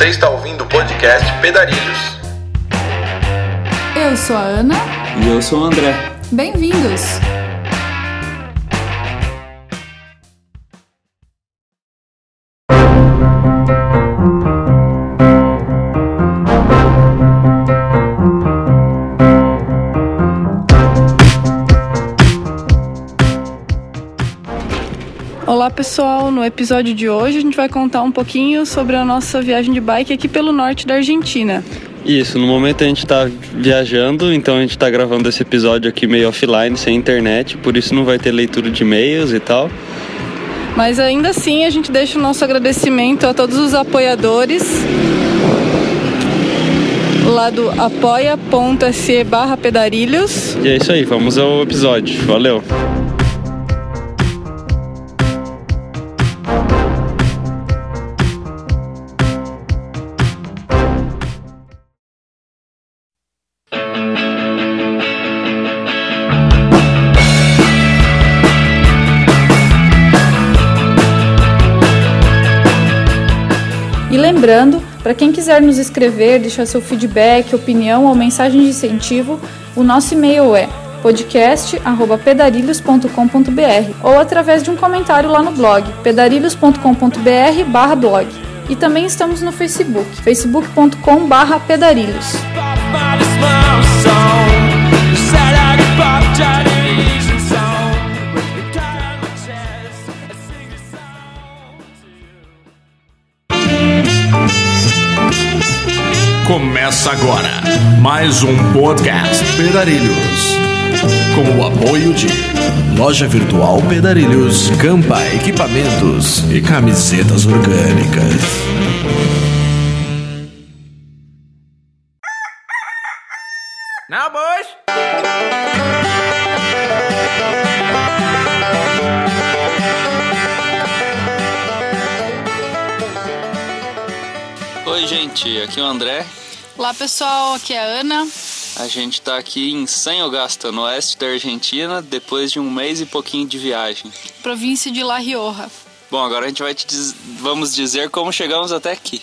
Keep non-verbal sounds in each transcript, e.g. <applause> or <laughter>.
Você está ouvindo o podcast Pedarilhos. Eu sou a Ana. E eu sou o André. Bem-vindos! No episódio de hoje a gente vai contar um pouquinho sobre a nossa viagem de bike aqui pelo norte da Argentina. Isso, no momento a gente tá viajando, então a gente tá gravando esse episódio aqui meio offline, sem internet, por isso não vai ter leitura de e-mails e tal. Mas ainda assim a gente deixa o nosso agradecimento a todos os apoiadores lá do apoia.se barra pedarilhos. E é isso aí, vamos ao episódio. Valeu! Lembrando, para quem quiser nos escrever, deixar seu feedback, opinião ou mensagem de incentivo, o nosso e-mail é podcast@pedarilhos.com.br ou através de um comentário lá no blog pedarilhos.com.br/blog. E também estamos no Facebook, facebook.com/pedarilhos. Começa agora mais um podcast Pedarilhos. Com o apoio de Loja Virtual Pedarilhos, Campa Equipamentos e Camisetas Orgânicas. Gente, aqui é o André. Olá pessoal, aqui é a Ana. A gente tá aqui em San Augusto, no oeste da Argentina, depois de um mês e pouquinho de viagem. província de La Rioja. Bom, agora a gente vai te diz... vamos dizer como chegamos até aqui.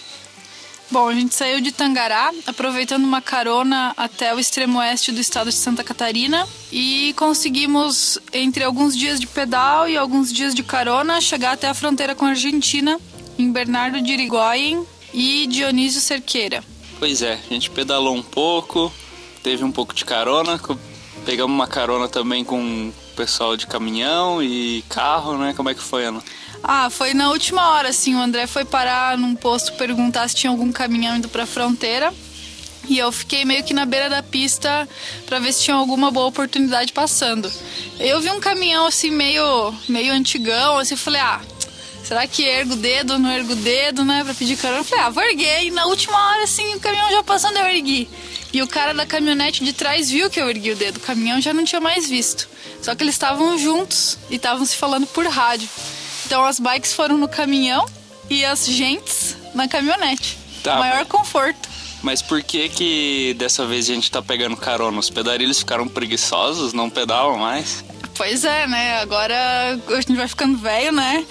Bom, a gente saiu de Tangará, aproveitando uma carona até o extremo oeste do estado de Santa Catarina e conseguimos, entre alguns dias de pedal e alguns dias de carona, chegar até a fronteira com a Argentina, em Bernardo de Irigoyen e Dionísio Cerqueira. Pois é, a gente pedalou um pouco, teve um pouco de carona, pegamos uma carona também com o pessoal de caminhão e carro, né? Como é que foi, Ana? Ah, foi na última hora, assim, o André foi parar num posto perguntar se tinha algum caminhão indo pra fronteira. E eu fiquei meio que na beira da pista pra ver se tinha alguma boa oportunidade passando. Eu vi um caminhão assim meio meio antigão, assim, falei: "Ah, será que ergo o dedo ou não ergo o dedo, né, Pra pedir carona?" Eu falei: "Ah, vou erguer". E na última hora assim, o caminhão já passando eu ergui. E o cara da caminhonete de trás viu que eu ergui o dedo. O caminhão já não tinha mais visto. Só que eles estavam juntos e estavam se falando por rádio. Então as bikes foram no caminhão e as gentes na caminhonete. Tá, Maior mas- conforto. Mas por que que dessa vez a gente tá pegando carona? Os pedarilhos ficaram preguiçosos, não pedalam mais? Pois é, né? Agora a gente vai ficando velho, né?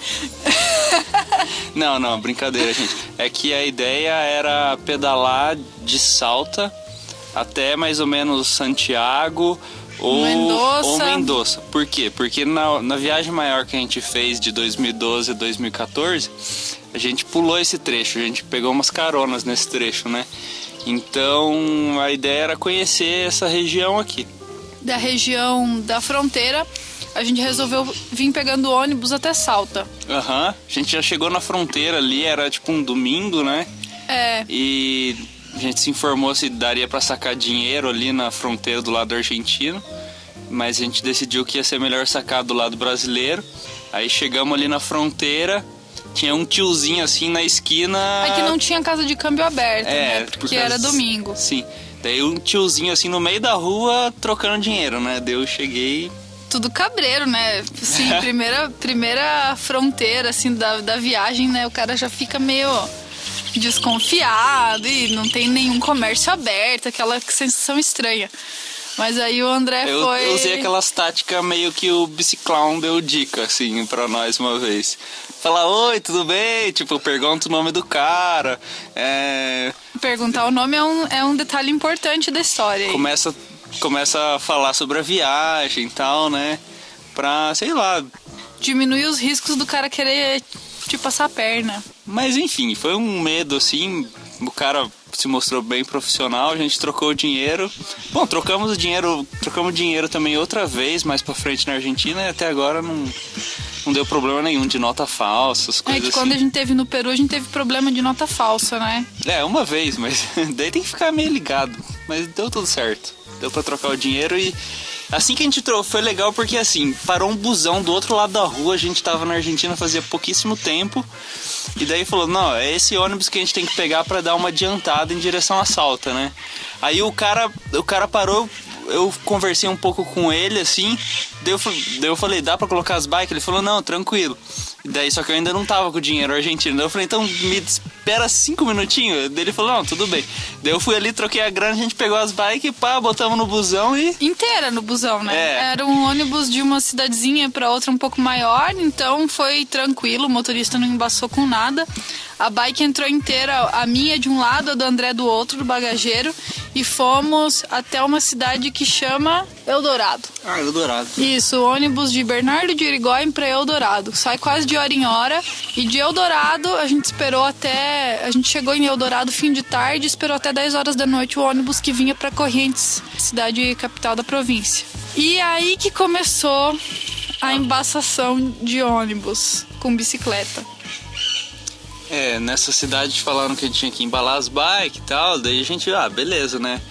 Não, não, brincadeira, gente. É que a ideia era pedalar de Salta até mais ou menos Santiago ou Mendoza. ou Mendoza. Por quê? Porque na, na viagem maior que a gente fez de 2012 a 2014, a gente pulou esse trecho, a gente pegou umas caronas nesse trecho, né? Então a ideia era conhecer essa região aqui. Da região da fronteira, a gente resolveu vir pegando ônibus até Salta. Aham, a gente já chegou na fronteira ali, era tipo um domingo, né? É, E a gente se informou se daria pra sacar dinheiro ali na fronteira do lado argentino, mas a gente decidiu que ia ser melhor sacar do lado brasileiro. Aí chegamos ali na fronteira, tinha um tiozinho assim na esquina. é que não tinha casa de câmbio aberta, É, né? por Porque causa- era domingo. Sim. Daí um tiozinho assim no meio da rua trocando dinheiro, né? Daí eu cheguei. Tudo cabreiro, né? Assim, <laughs> primeira, primeira fronteira, assim, da, da viagem, né? O cara já fica meio desconfiado e não tem nenhum comércio aberto, aquela sensação estranha. Mas aí o André Eu, foi. eu usei aquelas táticas meio que o Biciclown deu dica, assim, pra nós uma vez. Falar, oi, tudo bem? Tipo, pergunta o nome do cara. É, Perguntar o nome é um, é um detalhe importante da história. aí. começa, começa a falar sobre a viagem e tal, né? Pra, sei lá. Diminuir os riscos do cara querer te passar a perna. Mas enfim, foi um medo, assim. O cara se mostrou bem profissional, a gente trocou o dinheiro. Bom, trocamos o dinheiro, trocamos dinheiro também outra vez, mais pra frente na Argentina, e até agora não, não deu problema nenhum de nota falsa, as É coisas que assim. quando a gente teve no Peru, a gente teve problema de nota falsa, né? É, uma vez, mas <laughs> daí tem que ficar meio ligado. Mas deu tudo certo. Deu pra trocar o dinheiro e. Assim que a gente trocou, foi legal porque assim, parou um busão do outro lado da rua, a gente tava na Argentina fazia pouquíssimo tempo. E daí falou, não, é esse ônibus que a gente tem que pegar pra dar uma adiantada em direção à Salta, né? Aí o cara, o cara parou, eu conversei um pouco com ele, assim, daí eu, daí eu falei, dá pra colocar as bikes? Ele falou, não, tranquilo. Daí, só que eu ainda não tava com o dinheiro argentino. Daí eu falei, então me espera cinco minutinhos. Daí ele falou, não, tudo bem. Daí eu fui ali, troquei a grana, a gente pegou as bikes, pá, botamos no busão e... Inteira no busão, né? É. Era um ônibus de uma cidadezinha pra outra um pouco maior, então foi tranquilo, o motorista não embaçou com nada. A bike entrou inteira, a minha de um lado, a do André do outro, do bagageiro, e fomos até uma cidade que chama Eldorado. Ah, Eldorado. Isso, ônibus de Bernardo de Irigoyen para Eldorado. Sai quase de hora em hora. E de Eldorado, a gente esperou até. A gente chegou em Eldorado fim de tarde, esperou até 10 horas da noite o ônibus que vinha para Correntes, cidade capital da província. E aí que começou a embaçação de ônibus com bicicleta. É, nessa cidade falaram que a gente tinha que embalar as bikes e tal, daí a gente, ah, beleza, né?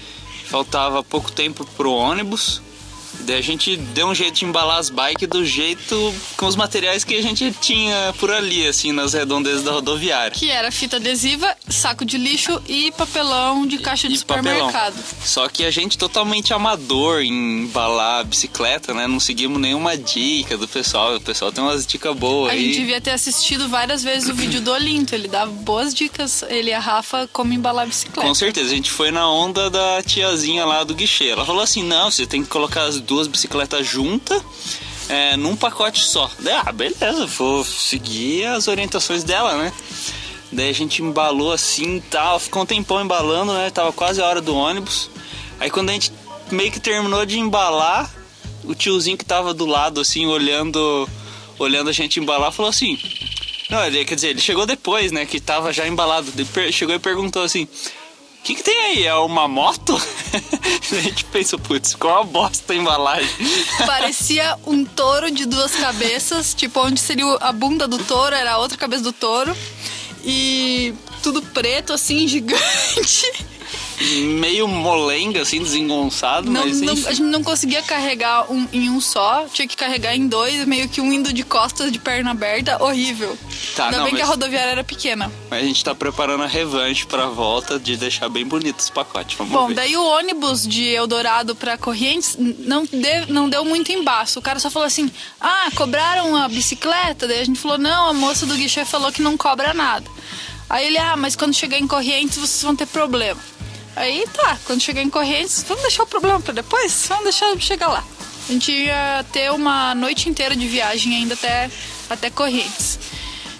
Faltava pouco tempo pro ônibus, daí a gente deu um jeito de embalar as bikes do jeito, com os materiais que a gente tinha por ali, assim, nas redondezas da rodoviária. Que era fita adesiva, saco de lixo e papelão de caixa de E papelão. supermercado. Só que a gente totalmente amador em embalar a bicicleta, né? Não seguimos nenhuma dica do pessoal. O pessoal tem umas dicas boas A aí. gente devia ter assistido várias vezes o vídeo do Olinto. Ele dava boas dicas, ele e a Rafa, como embalar a bicicleta. Com certeza, a gente foi na onda da tiazinha lá do guichê. Ela falou assim: não, você tem que colocar as duas bicicletas juntas é, num pacote só. Daí, ah, beleza, vou seguir as orientações dela, né? Daí a gente embalou assim e tal, ficou um tempão embalando, né? Tava quase a hora do ônibus. Aí quando a gente meio que terminou de embalar, o tiozinho que tava do lado, assim, olhando, olhando a gente embalar, falou assim. Não, ele, quer dizer, ele chegou depois, né? Que tava já embalado. Chegou e perguntou assim: que, que tem aí? É uma moto? <laughs> a gente pensou, putz, qual a bosta a embalagem? <laughs> Parecia um touro de duas cabeças, tipo, onde seria a bunda do touro, era a outra cabeça do touro. E tudo preto, assim, <laughs> gigante. Meio molenga, assim, desengonçado, Não, mas não- a gente não conseguia carregar um, em um só, tinha que carregar em dois, meio que um indo de costas, de perna aberta, horrível. Tá, Ainda não, bem que a mas- rodoviária era pequena. Mas a gente tá preparando a revanche pra volta de deixar bem bonito os pacotes. Vamos Bom, ver. daí o ônibus de Eldorado pra Correntes n- não, de- não deu muito embaço. O cara só falou assim: ah, cobraram a bicicleta? Daí a gente falou: não, a moça do guichê falou que não cobra nada. Aí ele: ah, mas quando chegar em Correntes vocês vão ter problema. Aí tá, quando chegar em Correntes, vamos deixar o problema pra depois? Vamos deixar chegar lá. A gente ia ter uma noite inteira de viagem ainda até, até Correntes.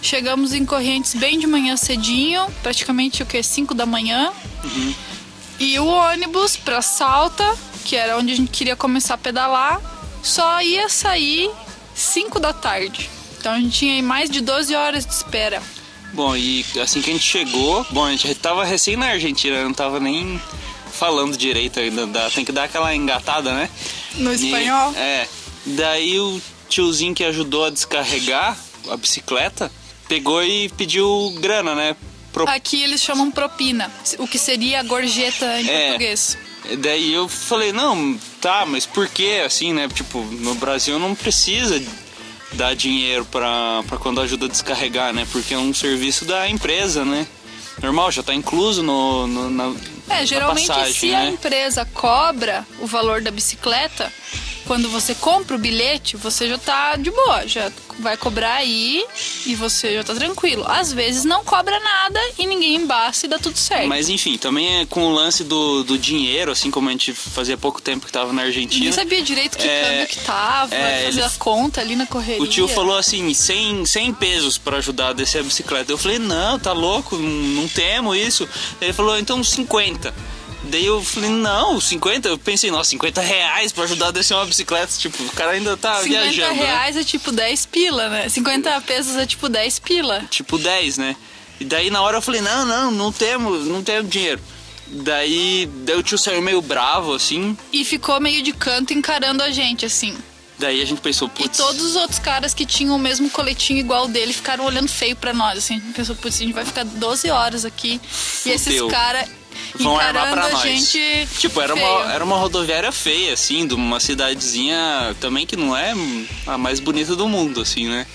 Chegamos em Correntes bem de manhã cedinho, praticamente o que? 5 da manhã. E o ônibus pra Salta, que era onde a gente queria começar a pedalar, só ia sair 5 da tarde. Então a gente tinha aí mais de 12 horas de espera. Bom, e assim que a gente chegou, bom, a gente tava recém na Argentina, não tava nem falando direito ainda, dá- tem que dar aquela engatada, né? No E- espanhol. é. Daí o tiozinho que ajudou a descarregar a bicicleta pegou e pediu grana, né? Pro- Aqui eles chamam propina, o que seria a gorjeta em É. português. Daí eu falei, não, tá, mas por que assim, né? Tipo, no Brasil não precisa dar dinheiro pra quando ajuda a descarregar, né? Porque é um serviço da empresa, né? Normal, já tá incluso no, no- na, É, geralmente passagem, se a né? empresa cobra o valor da bicicleta, quando você compra o bilhete, você já tá de boa, já vai cobrar aí e você já tá tranquilo. Às vezes não cobra nada e ninguém embaça e dá tudo certo. Mas enfim, também é com o lance do, do dinheiro, assim como a gente fazia pouco tempo que tava na Argentina. Ninguém sabia direito que É, câmbio que tava, é, fazer ele- a conta ali na correria. O tio falou assim, 100, 100 pesos pra ajudar a descer a bicicleta. Eu falei, não, tá louco, não, não temos isso. Ele falou, então 50. Daí eu falei, não, 50? Eu pensei, nossa, 50 reais pra ajudar a descer uma bicicleta. Tipo, o cara ainda tá 50 viajando, né? reais é tipo 10 pila, né? 50 pesos é tipo 10 pila. Tipo 10, né? E daí na hora eu falei, não, não, não temos, não temos dinheiro. Daí, daí o tio saiu meio bravo, assim. E ficou meio de canto encarando a gente, assim. Daí a gente pensou, E putz... todos os outros caras que tinham o mesmo coletinho igual dele ficaram olhando feio pra nós, assim. A gente pensou, putz, a gente vai ficar 12 horas aqui. E esses Fudeu. caras vão armar pra a nós. gente. Tipo, era feio. uma, era uma rodoviária feia, assim, de uma cidadezinha também que não é a mais bonita do mundo, assim, né?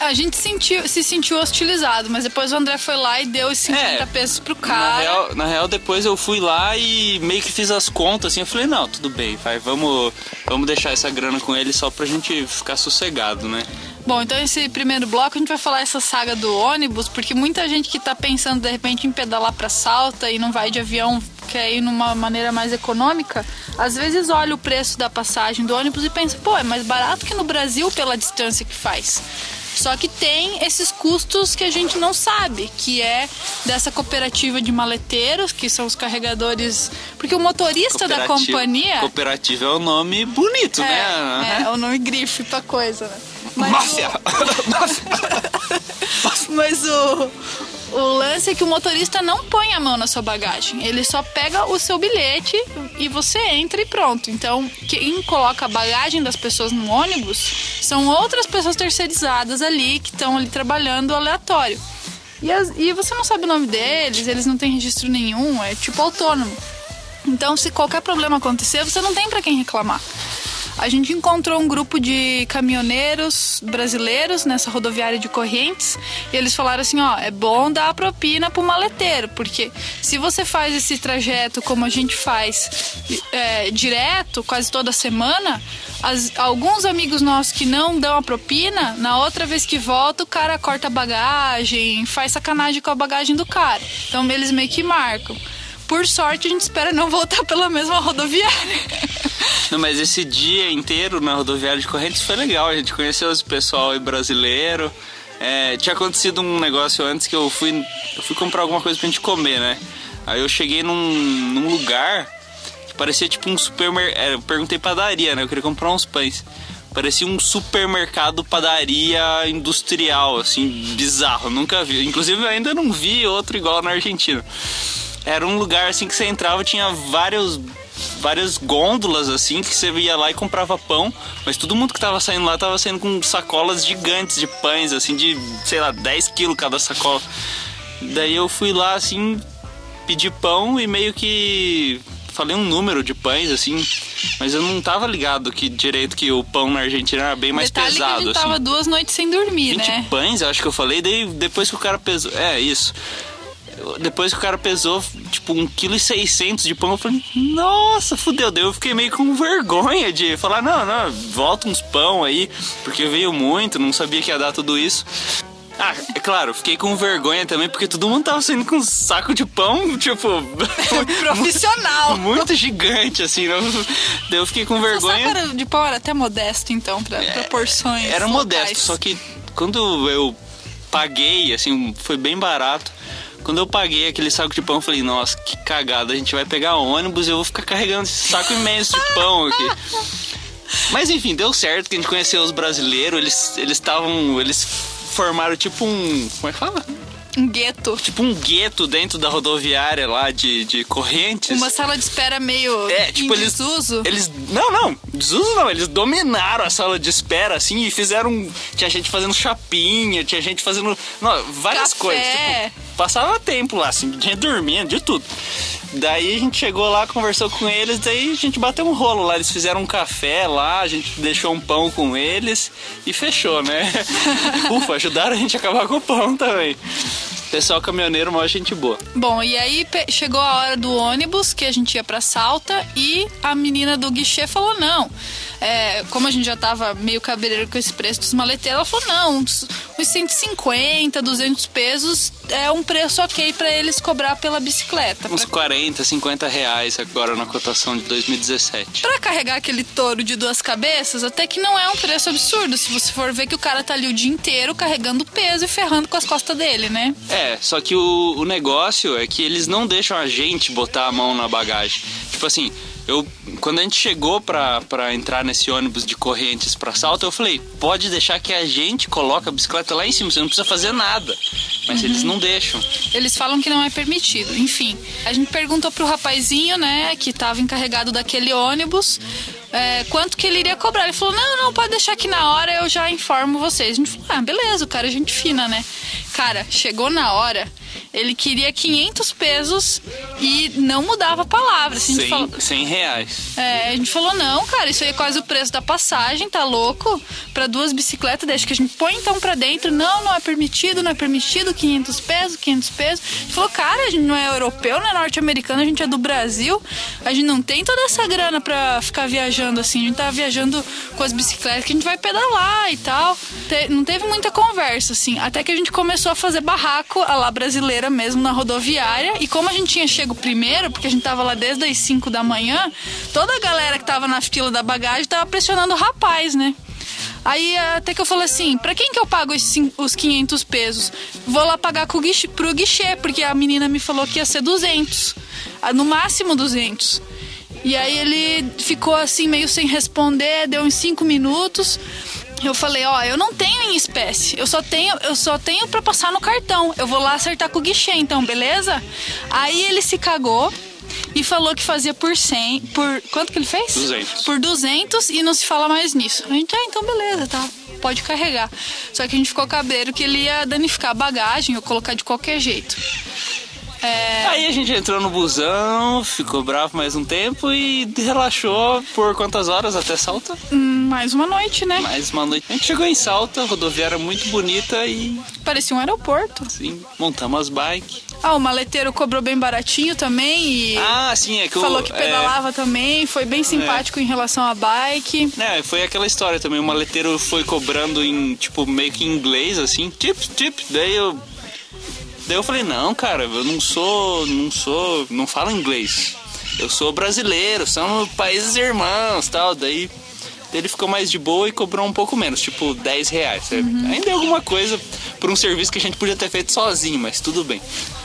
A gente sentiu, se sentiu hostilizado, mas depois o André foi lá e deu os 50 É, pesos pro Na cara. real, na real, depois eu fui lá e meio que fiz as contas, assim, eu falei, não, tudo bem, vai, vamos, vamos deixar essa grana com ele só pra gente ficar sossegado, né? Bom, então esse primeiro bloco a gente vai falar essa saga do ônibus, porque muita gente que tá pensando de repente em pedalar pra Salta e não vai de avião, quer ir numa maneira mais econômica, às vezes olha o preço da passagem do ônibus e pensa, pô, é mais barato que no Brasil pela distância que faz. Só que tem esses custos que a gente não sabe, que é dessa cooperativa de maleteiros, que são os carregadores. Porque o motorista da companhia. Cooperativa é um nome bonito, É, né? é, é o nome grife pra coisa, né? Mas Máfia! Mas o, o lance é que o motorista não põe a mão na sua bagagem. Ele só pega o seu bilhete e você entra e pronto. Então, quem coloca a bagagem das pessoas no ônibus são outras pessoas terceirizadas ali que estão ali trabalhando aleatório. E, as- e você não sabe o nome deles, eles não têm registro nenhum, é tipo autônomo. Então, se qualquer problema acontecer, você não tem pra quem reclamar. A gente encontrou um grupo de caminhoneiros brasileiros nessa rodoviária de Correntes e eles falaram assim, ó, é bom dar a propina pro maleteiro, porque se você faz esse trajeto como a gente faz é, direto, quase toda semana, as- alguns amigos nossos que não dão a propina, na outra vez que volta, o cara corta a bagagem, faz sacanagem com a bagagem do cara. Então eles meio que marcam. Por sorte, a gente espera não voltar pela mesma rodoviária. Não, mas esse dia inteiro na rodoviária de Correntes foi legal. A gente conheceu esse pessoal brasileiro. É, tinha acontecido um negócio antes que eu fui, eu fui comprar alguma coisa pra gente comer, né? Aí eu cheguei num, num lugar que parecia tipo um supermercado. Eu perguntei padaria, né? Eu queria comprar uns pães. Parecia um supermercado padaria industrial, assim, bizarro. Nunca vi. Inclusive eu ainda não vi outro igual na Argentina. Era um lugar assim que você entrava, tinha vários várias gôndolas assim que você ia lá e comprava pão, mas todo mundo que tava saindo lá tava saindo com sacolas gigantes de pães, assim, de, sei lá, 10 quilos cada sacola. Daí eu fui lá assim, pedi pão e meio que falei um número de pães, assim, mas eu não tava ligado que direito que o pão na Argentina era bem mais Detalhe pesado, que a gente assim. tava duas noites sem dormir, 20 né? pães, eu acho que eu falei, daí depois que o cara pesou. É, isso. Depois que o cara pesou, tipo, 1,6 kg de pão, eu falei, nossa, fudeu. Daí eu fiquei meio com vergonha de falar, não, não, volta uns pão aí, porque veio muito, não sabia que ia dar tudo isso. Ah, é claro, fiquei com vergonha também, porque todo mundo tava saindo com um saco de pão, tipo. <laughs> Profissional. <laughs> muito gigante, assim. Não... Daí eu fiquei com O vergonha. saco era de pão era até modesto, então, pra proporções. Era locais. modesto, só que quando eu paguei, assim, foi bem barato. Quando eu paguei aquele saco de pão, eu falei, nossa, que cagada, a gente vai pegar ônibus e eu vou ficar carregando esse saco imenso de pão aqui. <laughs> Mas enfim, deu certo, que a gente conheceu os brasileiros, eles eles estavam, eles formaram tipo um, como é que fala? Um gueto. Tipo um gueto dentro da rodoviária lá de, de Correntes. Uma sala de espera meio É, tipo, eles. desuso. Eles. Não, não, desuso não. Eles dominaram a sala de espera, assim, e fizeram. Tinha gente fazendo chapinha, tinha gente fazendo. Não, várias Café. coisas. Tipo, passava tempo lá, assim, <laughs> dormindo, de tudo. Daí a gente chegou lá, conversou com eles, daí a gente bateu um rolo lá. Eles fizeram um café lá, a gente deixou um pão com eles e fechou, né? <laughs> Ufa, ajudaram a gente a acabar com o pão também. Pessoal caminhoneiro, maior gente boa. Bom, e aí chegou a hora do ônibus, que a gente ia pra Salta, e a menina do guichê falou: não, é, como a gente já tava meio cabreiro com esse preço dos maleteiros, ela falou: não, uns, uns 150, 200 pesos é um preço ok pra eles cobrar pela bicicleta. Uns Pra, 40, 50 reais agora na cotação de 2017. pra carregar aquele touro de duas cabeças, até que não é um preço absurdo. Se você for ver que o cara tá ali o dia inteiro carregando peso e ferrando com as costas dele, né? É, só que o, o negócio é que eles não deixam a gente botar a mão na bagagem. Tipo assim, eu quando a gente chegou pra, pra entrar nesse ônibus de correntes pra salto, eu falei, pode deixar que a gente coloca a bicicleta lá em cima, você não precisa fazer nada. Mas eles não deixam. Eles falam que não é permitido. Enfim, a gente perguntou pro rapazinho, né, que tava encarregado daquele ônibus, é, quanto que ele iria cobrar. Ele falou: não, não, pode deixar aqui na hora, eu já informo vocês. A gente falou: ah, beleza, o cara é gente fina, né? Cara, chegou na hora, ele queria 500 pesos e não mudava a palavra. Assim, a gente 100, falou, 100 reais. é, a gente falou, não, cara, isso aí é quase o preço da passagem, tá louco? Pra duas bicicletas, deixa que a gente põe então pra dentro. Não, não é permitido, não é permitido, 500 pesos, 500 pesos. A gente falou, cara, a gente não é europeu, não é norte-americano, a gente é do Brasil. A gente não tem toda essa grana pra ficar viajando assim. A gente tá viajando com as bicicletas que a gente vai pedalar e tal. Não teve muita conversa, assim. Até que a gente começou a fazer barraco, a lá brasileira mesmo, na rodoviária. E como a gente tinha chego primeiro, porque a gente tava lá desde as 5 da manhã, toda a galera que tava na fila da bagagem tava pressionando o rapaz, né? Aí até que eu falei assim, pra quem que eu pago os 500 pesos? Vou lá pagar com o guichê, pro guichê, porque a menina me falou que ia ser 200. Ah, No máximo 200. E aí ele ficou assim meio sem responder, deu uns 5 minutos. Eu falei, ó, eu não tenho em espécie. Eu só tenho, eu só tenho para passar no cartão. Eu vou lá acertar com o guichê, então, beleza? Aí ele se cagou e falou que fazia por 100, por quanto que ele fez? 200. Por 200 e não se fala mais nisso. A gente, ah, então beleza, tá. Pode carregar. Só que a gente ficou cabreiro que ele ia danificar a bagagem ou colocar de qualquer jeito. É, Aí a gente entrou no busão, ficou bravo mais um tempo e relaxou por quantas horas até Salta? hum, mais uma noite, né? Mais uma noite. A gente chegou em Salta, rodoviária muito bonita e Parecia um aeroporto. assim, montamos as bikes. Ah, o maleteiro cobrou bem baratinho também e Ah, sim, é que falou que é, pedalava também, foi bem simpático em relação à bike. É, foi aquela história também. O maleteiro foi cobrando em, tipo, meio que em inglês, assim, tip, tip. Daí eu. Daí eu falei, não, cara, eu não sou. Não sou. Não falo inglês. Eu sou brasileiro, somos países irmãos tal. Daí ele ficou mais de boa e cobrou um pouco menos, tipo 10 reais. É, Ainda é alguma coisa por um serviço que a gente podia ter feito sozinho, mas tudo bem.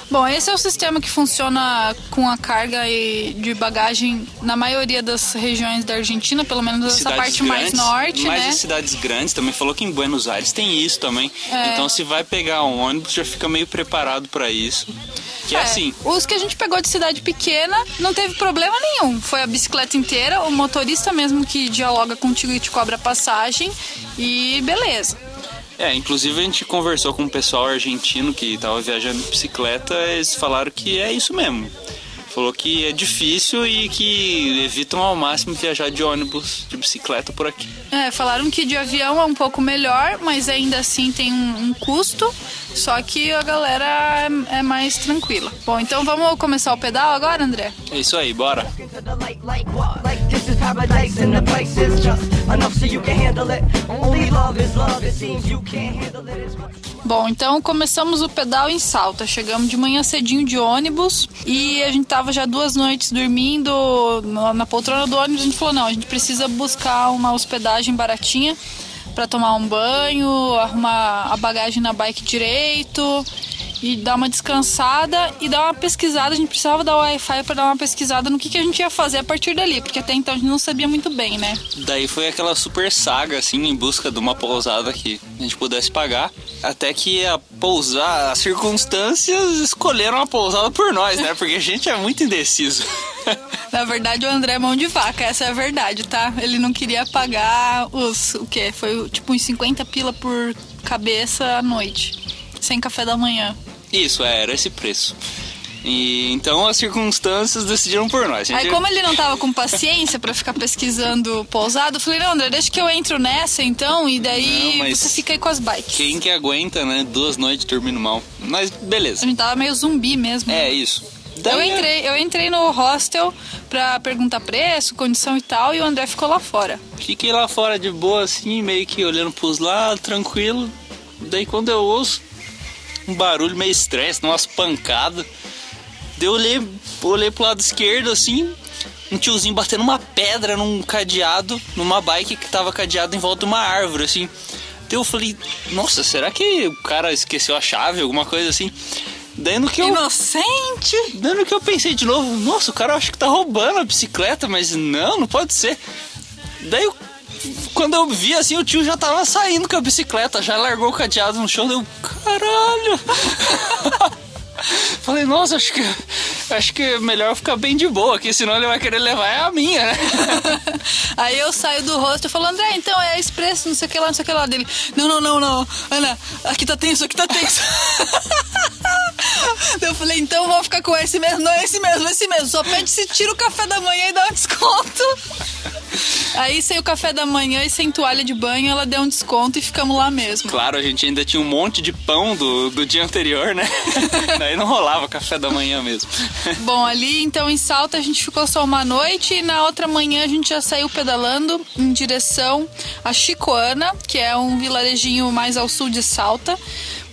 Bom, esse é o sistema que funciona com a carga e de bagagem na maioria das regiões da Argentina, pelo menos essa parte mais grandes, norte, mais né? cidades grandes também falou que em Buenos Aires tem isso também. É. Então se vai pegar um ônibus já fica meio preparado pra isso. Que é, É, assim, Os que a gente pegou de cidade pequena não teve problema nenhum. Foi a bicicleta inteira, o motorista mesmo que dialoga contigo e te cobra passagem e beleza. É, inclusive a gente conversou com um pessoal argentino que tava viajando de bicicleta, eles falaram que é isso mesmo. Falou que é difícil e que evitam ao máximo viajar de ônibus, de bicicleta por aqui. É, falaram que de avião é um pouco melhor, mas ainda assim tem um, um custo. Só que a galera é, é mais tranquila. Bom, então vamos começar o pedal agora, André? É isso aí, bora. Bom, então começamos o pedal em Salta. Chegamos de manhã cedinho de ônibus e a gente tava já duas noites dormindo na poltrona do ônibus. A gente falou: não, a gente precisa buscar uma hospedagem baratinha para tomar um banho, arrumar a bagagem na bike direito e dar uma descansada e dar uma pesquisada. A gente precisava dar o Wi-Fi para dar uma pesquisada no que, que a gente ia fazer a partir dali, porque até então a gente não sabia muito bem, né? Daí foi aquela super saga, assim, em busca de uma pousada que a gente pudesse pagar. Até que a pousar, as circunstâncias escolheram a pousada por nós, né? Porque a gente é muito indeciso. <laughs> Na verdade, o André é mão de vaca, essa é a verdade, tá? Ele não queria pagar os. O quê? Foi tipo uns 50 pila por cabeça à noite. Sem café da manhã. Isso, é, era esse preço. E então as circunstâncias decidiram por nós. A gente- Aí, como ele não tava com paciência pra ficar pesquisando pousada, eu falei, não, André, deixa que eu entro nessa então, e daí Não, você fica aí com as bikes. Quem que aguenta, né? Duas noites dormindo mal. Mas A beleza. gente tava meio zumbi mesmo. É isso. Eu Daí- entrei, eu entrei no hostel pra perguntar preço, condição e tal, e o André ficou lá fora. Fiquei lá fora de boa, assim, meio que olhando pros lados, tranquilo. Daí quando eu ouço um barulho meio estresse, umas pancadas. Daí eu olhei, olhei pro lado esquerdo, assim, um tiozinho batendo uma pedra num cadeado, numa bike que tava cadeado em volta de uma árvore, assim. Daí eu falei, nossa, será que o cara esqueceu a chave, alguma coisa assim? Daí no que eu. Inocente! Daí no que eu pensei de novo, nossa, o cara acho que tá roubando a bicicleta, mas não, não pode ser. Daí eu- quando eu vi assim, o tio já tava saindo com a bicicleta, já largou o cadeado no chão, deu caralho. <laughs> Falei, nossa, acho que acho que é melhor ficar bem de boa aqui, senão ele vai querer levar é a minha, né? <laughs> Aí eu saio do hostel e falo, André, então é expresso, não sei o que lá, não sei o que lá dele. Não, não, não, não. Ana, aqui tá tenso, aqui tá tenso. <laughs> eu falei, então vamos ficar com esse mesmo. Não, esse mesmo, esse mesmo. Só pede se tira o café da manhã e dá um desconto. <laughs> Aí sem o café da manhã e sem toalha de banho, ela deu um desconto e ficamos lá mesmo. Claro, a gente ainda tinha um monte de pão do, do dia anterior, né? Daí não rolava café da manhã mesmo. <laughs> Bom, ali então em Salta a gente ficou só uma noite e na outra manhã a gente já saiu pedalando em direção a Chicoana, que é um vilarejinho mais ao sul de Salta,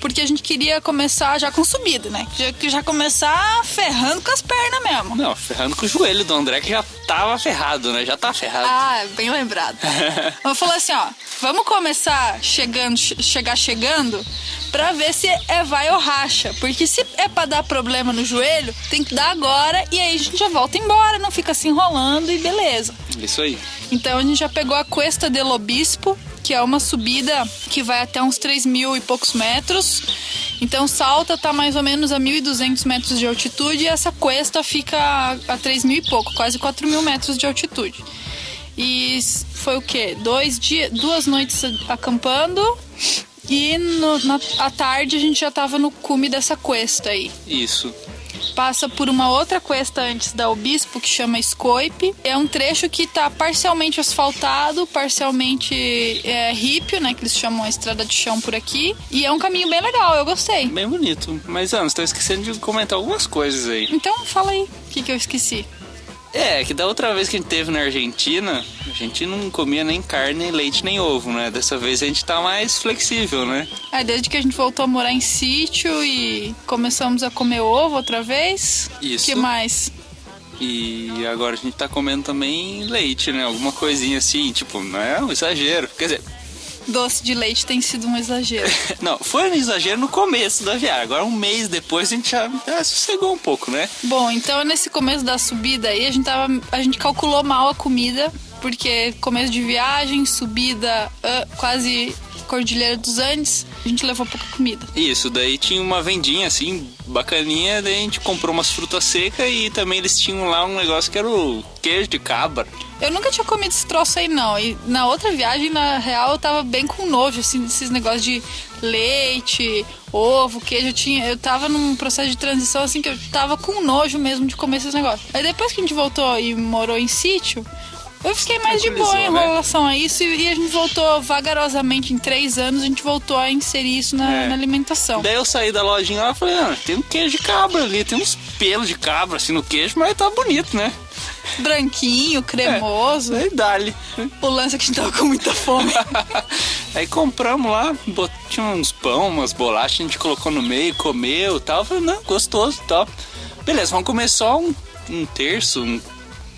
porque a gente queria começar já com subida, né? Já, já começar ferrando com as pernas mesmo. Não, ferrando com o joelho do André que já tava ferrado, né? Já tá ferrado. Ah, bem lembrado. <laughs> Eu falei assim, ó, vamos começar chegando, che- chegar chegando pra ver se é vai ou racha. Porque se é pra dar problema no joelho, tem que dar agora e aí a gente já volta embora, não fica se enrolando e beleza. Isso aí. Então a gente já pegou a Cuesta del Obispo, que é uma subida que vai até uns 3 mil e poucos metros. Então Salta tá mais ou menos a 1.200 metros de altitude e essa Cuesta fica a- a 3 mil e pouco, quase 4 mil metros de altitude. E foi o quê? Dois dias, duas noites acampando e no- na, à tarde a gente já tava no cume dessa Cuesta aí Isso. Passa por uma outra cuesta antes da Obispo que chama Scoipe. É um trecho que tá parcialmente asfaltado, parcialmente é, rípio, né? Que eles chamam a estrada de chão por aqui. E é um caminho bem legal, eu gostei. Bem bonito. Mas, Ana, você tá esquecendo de comentar algumas coisas aí. Então fala aí, o que, que eu esqueci? É, que da outra vez que a gente teve na Argentina, a gente não comia nem carne, nem leite, nem ovo, né? Dessa vez a gente tá mais flexível, né? É, desde que a gente voltou a morar em sítio e começamos a comer ovo outra vez. Isso. que mais? E agora a gente tá comendo também leite, né? Alguma coisinha assim, tipo, não é um exagero. Quer dizer, Doce de leite tem sido um exagero. <laughs> não, foi um exagero no começo da viagem. Agora, um mês depois, a gente já, já sossegou um pouco, né? Bom, então nesse começo da subida aí, a gente, tava, a gente calculou mal a comida, porque começo de viagem, subida ah, quase Cordilheira dos Andes, a gente levou pouca comida. Isso, daí tinha uma vendinha assim, bacaninha, daí a gente comprou umas frutas secas e também eles tinham lá um negócio que era o queijo de cabra. Eu nunca tinha comido esse troço aí, não. E na outra viagem, na real, eu tava bem com nojo, assim, desses negócios de leite, ovo, queijo. Eu, tinha, eu tava num processo de transição, assim, que eu tava com nojo mesmo de comer esses negócios. Aí depois que a gente voltou e morou em sítio, eu fiquei mais de boa em né? relação a isso. E, e a gente voltou vagarosamente, em três anos, a gente voltou a inserir isso na, É. na alimentação. Daí eu saí da lojinha lá e falei, ah, tem um queijo de cabra ali, tem uns pelos de cabra assim no queijo, mas tá bonito, né? Branquinho, cremoso. Aí dali. O lance é que a gente tava com muita fome. <laughs> Aí compramos lá, tinha uns pão, umas bolachas, a gente colocou no meio, comeu e tal. Falei, não, gostoso e tal. Beleza, vamos comer só um, um terço, um,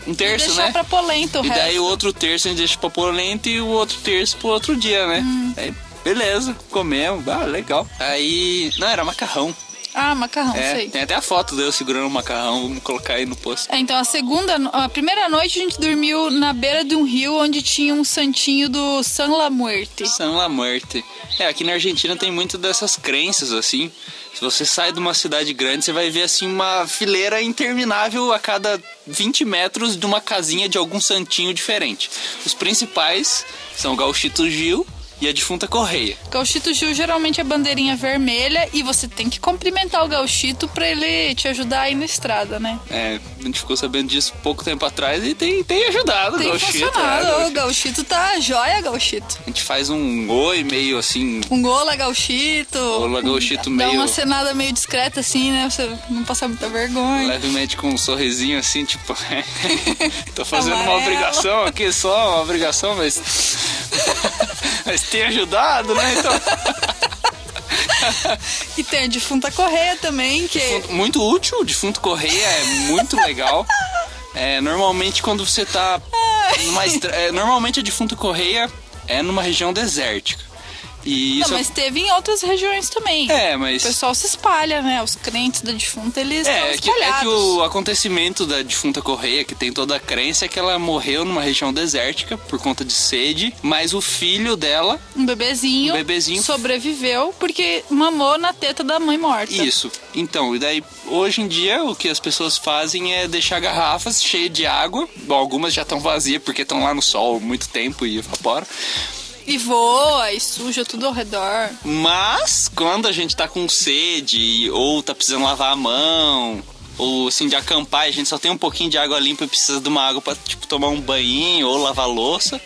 um terço, né? pra polenta o E daí resto. o outro terço a gente deixa pra pôr lento e o outro terço pro outro dia, né? Hum. Aí, beleza, comemos, ah, legal. Aí, não, era macarrão. Ah, macarrão, É, sei. tem até a foto de eu segurando o macarrão, vamos colocar aí no post. É, então a segunda, a primeira noite a gente dormiu na beira de um rio onde tinha um santinho do San La Muerte. San La Muerte. É, aqui na Argentina tem muito dessas crenças, assim. Se você sai de uma cidade grande, você vai ver, assim, uma fileira interminável a cada 20 metros de uma casinha de algum santinho diferente. Os principais são o Gauchito Gil, e a defunta Correia. Gauchito Gil geralmente é bandeirinha vermelha e você tem que cumprimentar o gauchito pra ele te ajudar aí na estrada, né? É, a gente ficou sabendo disso pouco tempo atrás e tem, tem ajudado Tem o Gauchito. funcionado. é, o Gauchito. tá jóia, gauchito. A gente faz um oi meio assim, Um gola gauchito. Gola gauchito Dá meio- uma cenada meio discreta assim, né? Pra você não passar muita vergonha. levemente com um sorrisinho assim, tipo, <laughs> tô fazendo uma Amarelo. obrigação aqui só, uma obrigação, mas. <laughs> mas tem ajudado, né? Então. <laughs> E tem a defunta correia também, que Muito útil, o defunto correia é muito legal. É, normalmente quando você tá numa estra... é, normalmente a defunto correia é numa região desértica. E isso Não, mas teve em outras regiões também. é, O mas pessoal se espalha, né? Os crentes da defunta, eles é, estão é que, é espalhados. que o acontecimento da defunta Correia, que tem toda a crença, é que ela morreu numa região desértica por conta de sede, mas o filho dela, Um bebezinho, Um bebezinho. sobreviveu porque mamou na teta da mãe morta. isso. Então, e daí, hoje em dia, o que as pessoas fazem é deixar garrafas cheias de água. Bom, algumas já estão vazias porque estão lá no sol muito tempo e evapora. E voa, e suja tudo ao redor. Mas, quando a gente tá com sede, ou tá precisando lavar a mão, ou assim, de acampar, e a gente só tem um pouquinho de água limpa e precisa de uma água pra, tipo, tomar um banho ou lavar louça,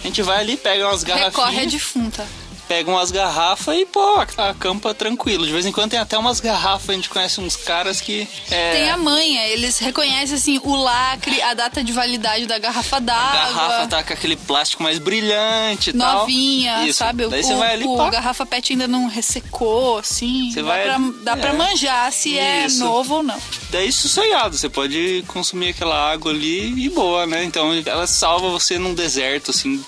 a gente vai ali, pega umas Recorre a garrafinhas, defunta. Pega umas garrafas e, pô, acampa tranquilo. De vez em quando tem até umas garrafas, a gente conhece uns caras que... É, Tem a manha, eles reconhecem assim o lacre, a data de validade da garrafa a d'água. garrafa tá com aquele plástico mais brilhante e tal. Novinha, Isso. sabe? Daí o, você vai ali, o pá. garrafa PET ainda não ressecou, assim. Você dá vai- pra, dá pra é. manjar se é Isso. novo ou não. Daí sossegado, você pode consumir aquela água ali e boa, né? Então ela salva você num deserto, assim,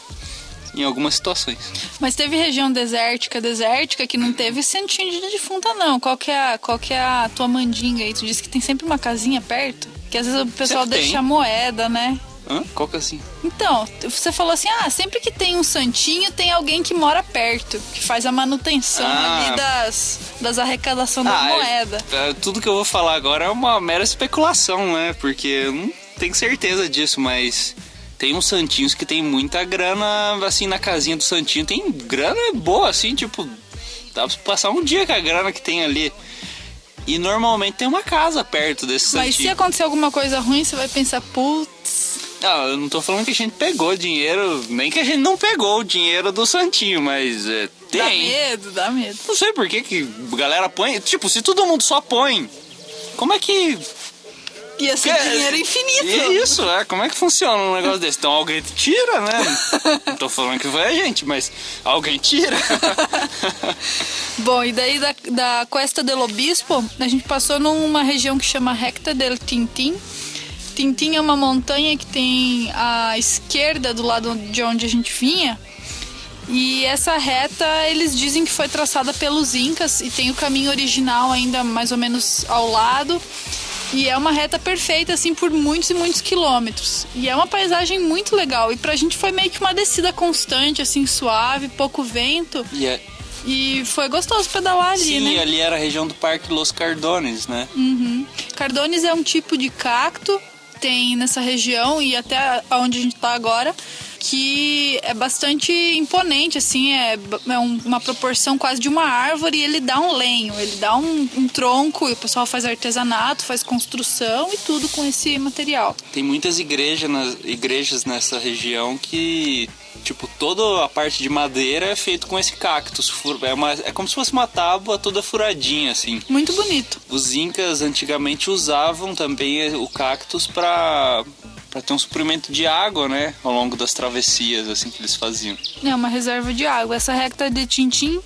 em algumas situações. Mas teve região desértica, desértica, que não teve centinho de defunta, não. Qual que, é a, qual que é a tua mandinga aí? Tu disse que tem sempre uma casinha perto? Que às vezes o pessoal Sempre tem. deixa moeda, né? Hã? Qual que é assim? Então, você falou assim, ah, sempre que tem um santinho, tem alguém que mora perto, que faz a manutenção Ah. ali das, das arrecadações da Ah, é- moeda. é, tudo que eu vou falar agora é uma mera especulação, né? Porque eu não tenho certeza disso, mas tem uns santinhos que tem muita grana, assim, na casinha do santinho. Tem grana boa, assim, tipo, dá pra passar um dia com a grana que tem ali. E normalmente tem uma casa perto desse Mas se santinho. acontecer alguma coisa ruim, você vai pensar, putz, Não, eu não tô falando que a gente pegou dinheiro, nem que a gente não pegou o dinheiro do Santinho, mas é, dá tem. medo, dá medo. Não sei por que, que a galera põe. Tipo, se todo mundo só põe, como é que. Ia ser que- dinheiro infinito. E isso, é? Como é que funciona um negócio desse? Então alguém tira, né? <laughs> Não tô falando que foi a gente, mas alguém tira. <laughs> Bom, e daí da, da Cuesta del Obispo, a gente passou numa região que chama Recta del Tintim. Tintim é uma montanha que tem à esquerda do lado de onde a gente vinha. E essa reta, eles dizem que foi traçada pelos Incas e tem o caminho original ainda mais ou menos ao lado. E é uma reta perfeita, assim, por muitos e muitos quilômetros. E é uma paisagem muito legal. E pra gente foi meio que uma descida constante, assim, suave, pouco vento. E é- E foi gostoso pedalar ali, sim, né? ali era a região do Parque Los Cardones, né? Uhum. Cardones é um tipo de cacto, tem nessa região e até onde a gente tá agora, que é bastante imponente, assim, é, é um- uma proporção quase de uma árvore e ele dá um lenho, ele dá um, um tronco e o pessoal faz artesanato, faz construção e tudo com esse material. Tem muitas igrejas, igrejas nessa região que, tipo, toda a parte de madeira é feito com esse cactus. É, uma- é como se fosse uma tábua toda furadinha, assim. Muito bonito. Os incas antigamente usavam também o cactus para para ter um suprimento de água, né, ao longo das travessias assim que eles faziam. É uma reserva de água. Essa recta de Tintim.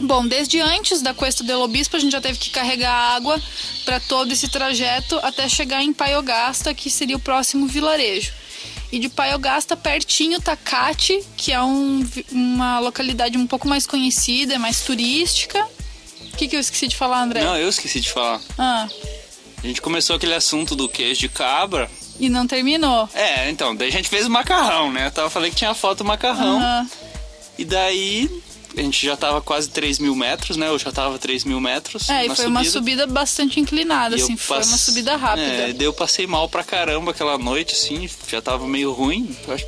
Bom, desde antes da Cuesta del Obispo, a gente já teve que carregar água para todo esse trajeto até chegar em Paiogasta, que seria o próximo vilarejo. E de Paiogasta, pertinho, Tacate, que é um uma localidade um pouco mais conhecida, é mais turística. O que, que eu esqueci de falar, André? Não, eu esqueci de falar. Ah, A gente começou aquele assunto do queijo de cabra. E não terminou. É, então, daí a gente fez o macarrão, né? Eu tava falando que tinha foto do macarrão. Aham. E daí a gente já tava quase 3 mil metros, né? Eu já tava 3 mil metros. É, e foi uma subida bastante inclinada, E assim, foi passe- uma subida rápida. É, daí eu passei mal pra caramba aquela noite, assim, já tava meio ruim. Eu acho-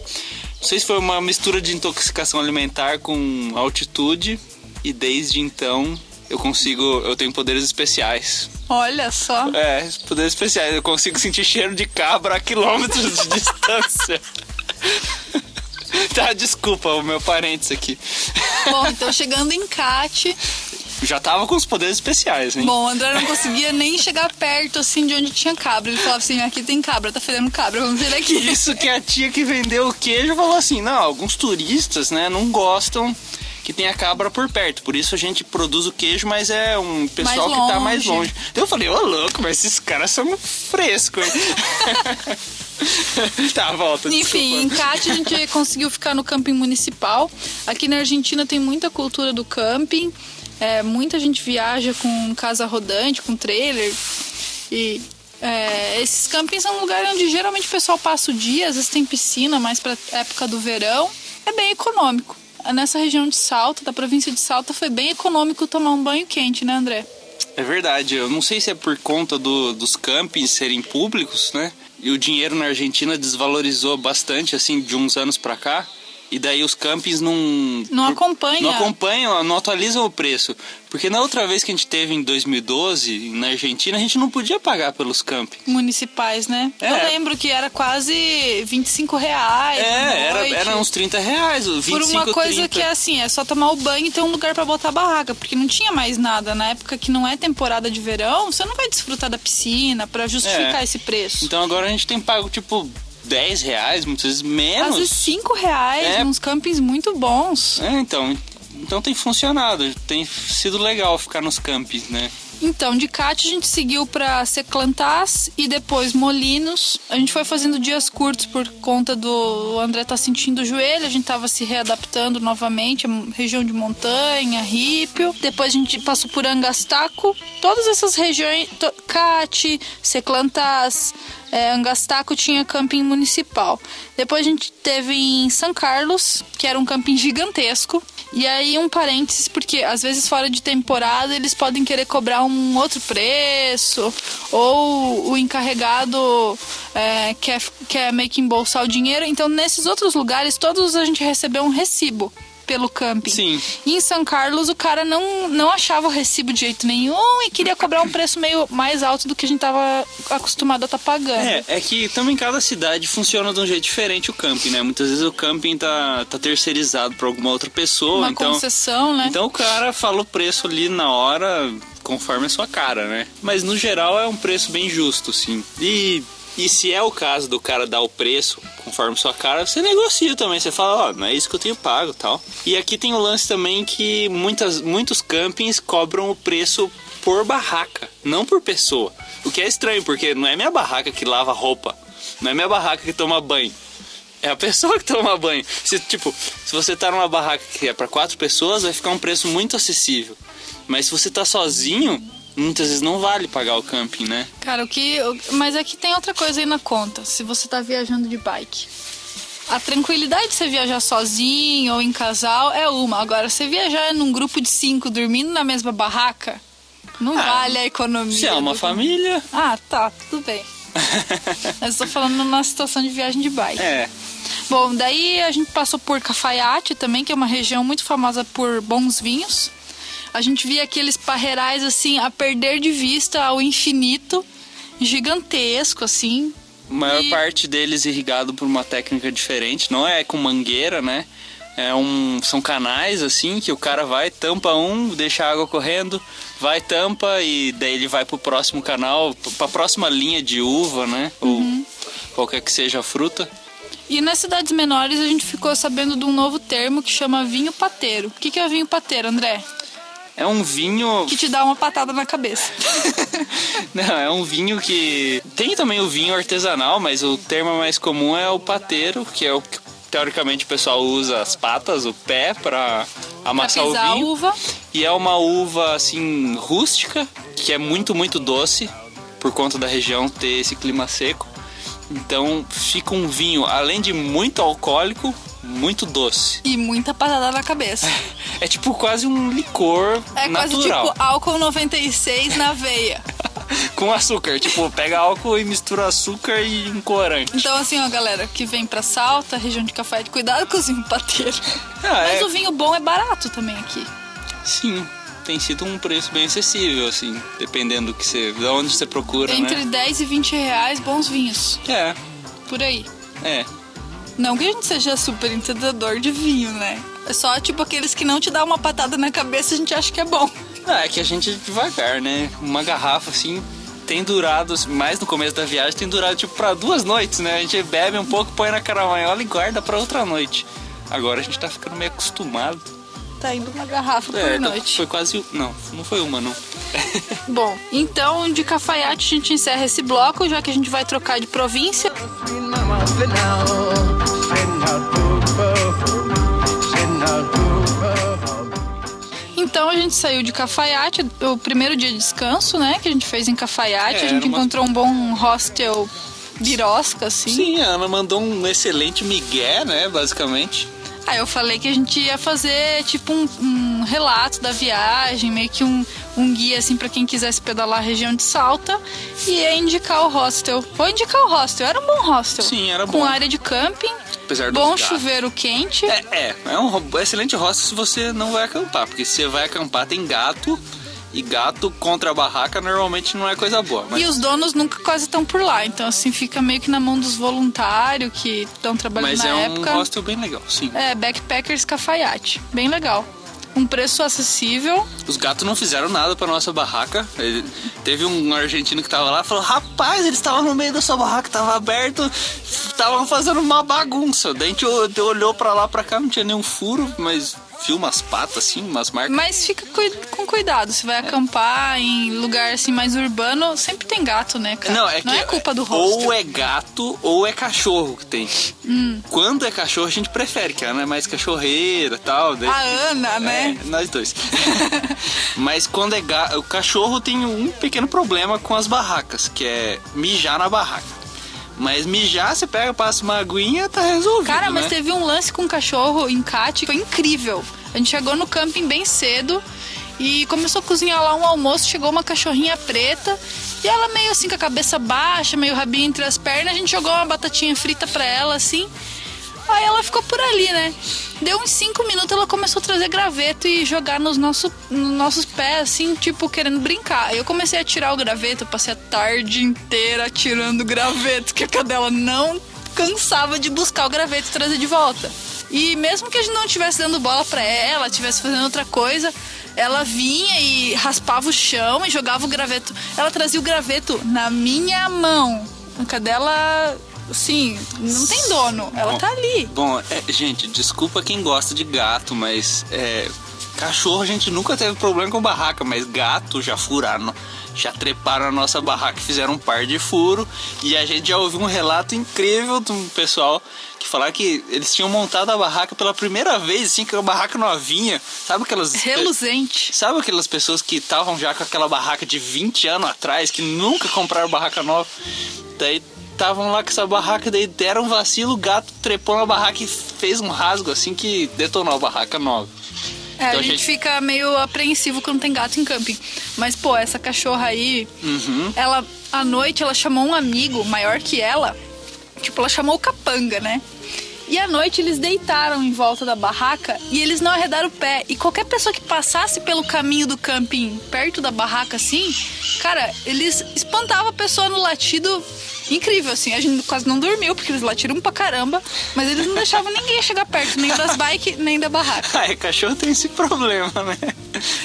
Não sei se foi uma mistura de intoxicação alimentar com altitude e desde então eu consigo, eu tenho poderes especiais. Olha só. É, poderes especiais, eu consigo sentir cheiro de cabra a quilômetros de <laughs> distância. tá, desculpa o meu parênteses aqui. Bom, então chegando em Cate, Já tava com os poderes especiais, hein? bom, o André não conseguia nem chegar perto assim de onde tinha cabra. Ele falava assim: aqui tem cabra, tá fedendo cabra, vamos ver aqui. Isso que a tia que vendeu o queijo falou assim: não, alguns turistas, né, não gostam que tenha cabra por perto. Por isso a gente produz o queijo, mas é um pessoal que tá mais longe. Então eu falei, ô louco, mas esses caras são frescos, hein? <laughs> tá, volta. Enfim, em desculpa. Cate a gente conseguiu ficar no camping municipal. Aqui na Argentina tem muita cultura do camping. É, muita gente viaja com casa rodante, com trailer. E é, esses campings são lugares onde geralmente o pessoal passa o dia, às vezes tem piscina, mais pra época do verão. É bem econômico. Nessa região de Salta, da província de Salta, foi bem econômico tomar um banho quente, né, André? É verdade, eu não sei se é por conta do- dos campings serem públicos, né? E o dinheiro na Argentina desvalorizou bastante, assim, de uns anos pra cá. E daí os campings não... Não por- acompanha. Não acompanham, não atualizam o preço. Porque na outra vez que a gente teve em 2012, na Argentina, a gente não podia pagar pelos campings. Municipais, né? É. Eu lembro que era quase 25 reais. É, era, era uns 30 reais, 25, Por uma coisa 30. que é assim, é só tomar o banho e ter um lugar pra botar a barraca, porque não tinha mais nada. Na época que não é temporada de verão, você não vai desfrutar da piscina pra justificar É. esse preço. Então agora a gente tem pago, tipo, 10 reais, muitas vezes menos. Às vezes 5 reais, É. uns campings muito bons. É, então, então tem funcionado, tem sido legal ficar nos campings, né? Então, de Cate a gente seguiu pra Seclantás e depois Molinos. A gente foi fazendo dias curtos por conta do o André tá sentindo o joelho, a gente tava se readaptando novamente, a região de montanha, Rípio. Depois a gente passou por Angastaco. Todas essas regiões, Cate, Seclantás, é, Angastaco tinha camping municipal. Depois a gente teve em São Carlos, que era um camping gigantesco. E aí um parênteses, porque às vezes fora de temporada eles podem querer cobrar um outro preço, ou o encarregado é, quer, quer meio que embolsar o dinheiro. Então nesses outros lugares todos a gente recebeu um recibo pelo camping. Sim. E em São Carlos o cara não, não achava o recibo de jeito nenhum e queria cobrar um preço meio mais alto do que a gente tava acostumado a estar pagando. É, é que também cada cidade funciona de um jeito diferente o camping, né? Muitas vezes o camping tá, tá terceirizado pra alguma outra pessoa, Uma então... concessão, né? Então o cara fala o preço ali na hora, conforme a sua cara, né? Mas no geral é um preço bem justo, sim. E, e se é o caso do cara dar o preço conforme sua cara, você negocia também. Você fala, ó, não é isso que eu tenho pago tal. E aqui tem o lance também que muitas, muitos campings cobram o preço por barraca, não por pessoa. O que é estranho, porque não é minha barraca que lava roupa, não é minha barraca que toma banho. É a <laughs> pessoa que toma banho. Se, tipo, se você tá numa barraca que é pra quatro pessoas, vai ficar um preço muito acessível. Mas se você tá sozinho, muitas vezes não vale pagar o camping, né? Cara, o que. Mas aqui tem outra coisa aí na conta. Se você tá viajando de bike. A tranquilidade de você viajar sozinho ou em casal é uma. Agora, você viajar num grupo de cinco dormindo na mesma barraca, não vale a economia. Se é uma do- família. Ah, tá, tudo bem. <laughs> Mas tô falando numa situação de viagem de bike. É. Bom, daí a gente passou por Cafaiate também, que é uma região muito famosa por bons vinhos. A gente via aqueles parreirais assim a perder de vista ao infinito, gigantesco assim. A maior E- parte deles irrigado por uma técnica diferente. Não é com mangueira, né? É um, são canais assim que o cara vai, tampa um, deixa a água correndo, vai, tampa e daí ele vai pro próximo canal, pra próxima linha de uva, né? Ou qualquer que seja a fruta. E nas cidades menores a gente ficou sabendo de um novo termo que chama vinho pateiro. O que, que é vinho pateiro, André? É um vinho. Que te dá uma patada na cabeça. <laughs> Não, é um vinho que. Tem também o vinho artesanal, mas o termo mais comum é o pateiro, que é o que teoricamente o pessoal usa as patas, o pé, pra pra amassar o pisar a vinho. uva. E é uma uva assim rústica, que é muito, muito doce, por conta da região ter esse clima seco. Então fica um vinho, além de muito alcoólico, muito doce. E muita patada na cabeça. É tipo quase um licor É quase natural. tipo álcool 96 na veia. <laughs> com açúcar. Tipo, pega álcool e mistura açúcar e um corante. Então, assim, ó, galera, que vem pra Salta, região de Cafayate, cuidado com os vinhos pateiros. <laughs> Ah, Mas é. o vinho bom é barato também aqui. Sim, tem sido um preço bem acessível, assim, dependendo do que você, de onde você procura, Entre né? 10 e 20 reais, bons vinhos. É, Por aí. é. Não que a gente seja super entendedor de vinho, né? É só tipo aqueles que não te dá uma patada na cabeça a gente acha que é bom. Ah, é que a gente é devagar, né? Uma garrafa, assim, tem durado, mais no começo da viagem, tem durado, tipo, pra duas noites, né? A gente bebe um pouco, põe na caramanhola e guarda pra outra noite. Agora a gente tá ficando meio acostumado. Tá indo uma garrafa É, por então noite. foi quase... Não, não foi uma, não. <laughs> Bom, então de Cafayate a gente encerra esse bloco, já que a gente vai trocar de província. Então a gente saiu de Cafayate, o primeiro dia de descanso, né? Que a gente fez em Cafayate. É, a gente uma- encontrou um bom hostel birosca, assim. Sim, a Ana mandou um excelente migué, né, basicamente. Aí eu falei que a gente ia fazer tipo um, um relato da viagem, meio que um, um guia assim para quem quisesse pedalar a região de Salta e ia indicar o hostel. Vou indicar o hostel, era um bom hostel. Sim, era Com bom. área de camping, Apesar bom chuveiro quente. É, é, é um excelente hostel se você não vai acampar, porque se você vai acampar tem gato, e gato contra a barraca normalmente não é coisa boa. Mas E os donos nunca quase estão por lá, então assim fica meio que na mão dos voluntários que estão trabalhando mas na é época. um hostel bem legal, sim. É, Backpackers Cafayate, bem legal. Um preço acessível. Os gatos não fizeram nada pra nossa barraca. Ele- teve um argentino que tava lá e falou: Rapaz, eles estavam no meio da sua barraca, tava aberto, estavam fazendo uma bagunça. Daí a gente olhou pra lá pra cá, não tinha nenhum furo, mas viu umas patas assim, umas marcas. Mas fica com cuidado, você vai acampar em lugar assim mais urbano, sempre tem gato, né, cara? Não, é que é culpa do hostel. ou é gato ou é cachorro que tem. Hum. Quando é cachorro, a gente prefere, que a Ana é mais cachorreira e tal. daí- A Ana, né? É, nós dois. <laughs> Mas quando é gato, o cachorro tem um pequeno problema com as barracas, que é mijar na barraca. Mas mijar, você pega, passa uma aguinha, tá resolvido. Cara, mas né? teve um lance com um cachorro em Cate, foi incrível. A gente chegou no camping bem cedo e começou a cozinhar lá um almoço, chegou uma cachorrinha preta e ela meio assim com a cabeça baixa, meio rabinho entre as pernas, a gente jogou uma batatinha frita pra ela assim. Aí ela ficou por ali, né? Deu uns cinco minutos, ela começou a trazer graveto e jogar nos, nosso, nos nossos pés, assim, tipo, querendo brincar. Eu comecei a tirar o graveto, passei a tarde inteira tirando graveto, que a cadela não cansava de buscar o graveto e trazer de volta. E mesmo que a gente não estivesse dando bola pra ela, estivesse fazendo outra coisa, ela vinha e raspava o chão e jogava o graveto. Ela trazia o graveto na minha mão. A cadela, assim, não tem dono. Ela Bom, tá ali. Bom, é, gente, desculpa quem gosta de gato, mas é, cachorro a gente nunca teve problema com barraca, mas gato já furaram, já treparam a nossa barraca, e fizeram um par de furo e a gente já ouviu um relato incrível de um pessoal que falava que eles tinham montado a barraca pela primeira vez, assim, com a barraca novinha, sabe aquelas Reluzente. Sabe aquelas pessoas que estavam já com aquela barraca de 20 anos atrás, que nunca compraram barraca nova? Daí estavam lá com essa barraca, daí deram um vacilo, o gato trepou na barraca e fez um rasgo assim que detonou a barraca nova. É, Então, a gente gente- fica meio apreensivo quando tem gato em camping. Mas, pô, essa cachorra aí, Uhum. ela, à noite, ela chamou um amigo maior que ela. Tipo, ela chamou o capanga, né? E à noite eles deitaram em volta da barraca e eles não arredaram o pé. E qualquer pessoa que passasse pelo caminho do camping perto da barraca assim, cara, eles espantavam a pessoa no latido incrível, assim. A gente quase não dormiu, porque eles latiram pra caramba, mas eles não deixavam ninguém chegar perto, nem das bikes, nem da barraca. Ah, é, cachorro tem esse problema, né?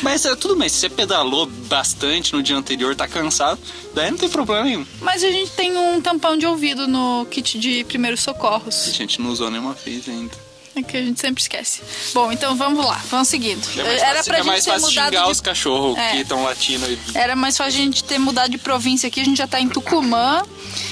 Mas é tudo bem, se você pedalou bastante no dia anterior, tá cansado, daí não tem problema nenhum. Mas a gente tem um tampão de ouvido no kit de primeiros A socorros. gente não usou nenhuma vez ainda. É que a gente sempre esquece. Bom, então vamos lá, vamos seguindo. É mais Era fácil, pra é gente mais ter fácil mudado xingar de os cachorros É. que estão latindo e Era mais fácil a gente ter mudado de província aqui, a gente já tá em Tucumã.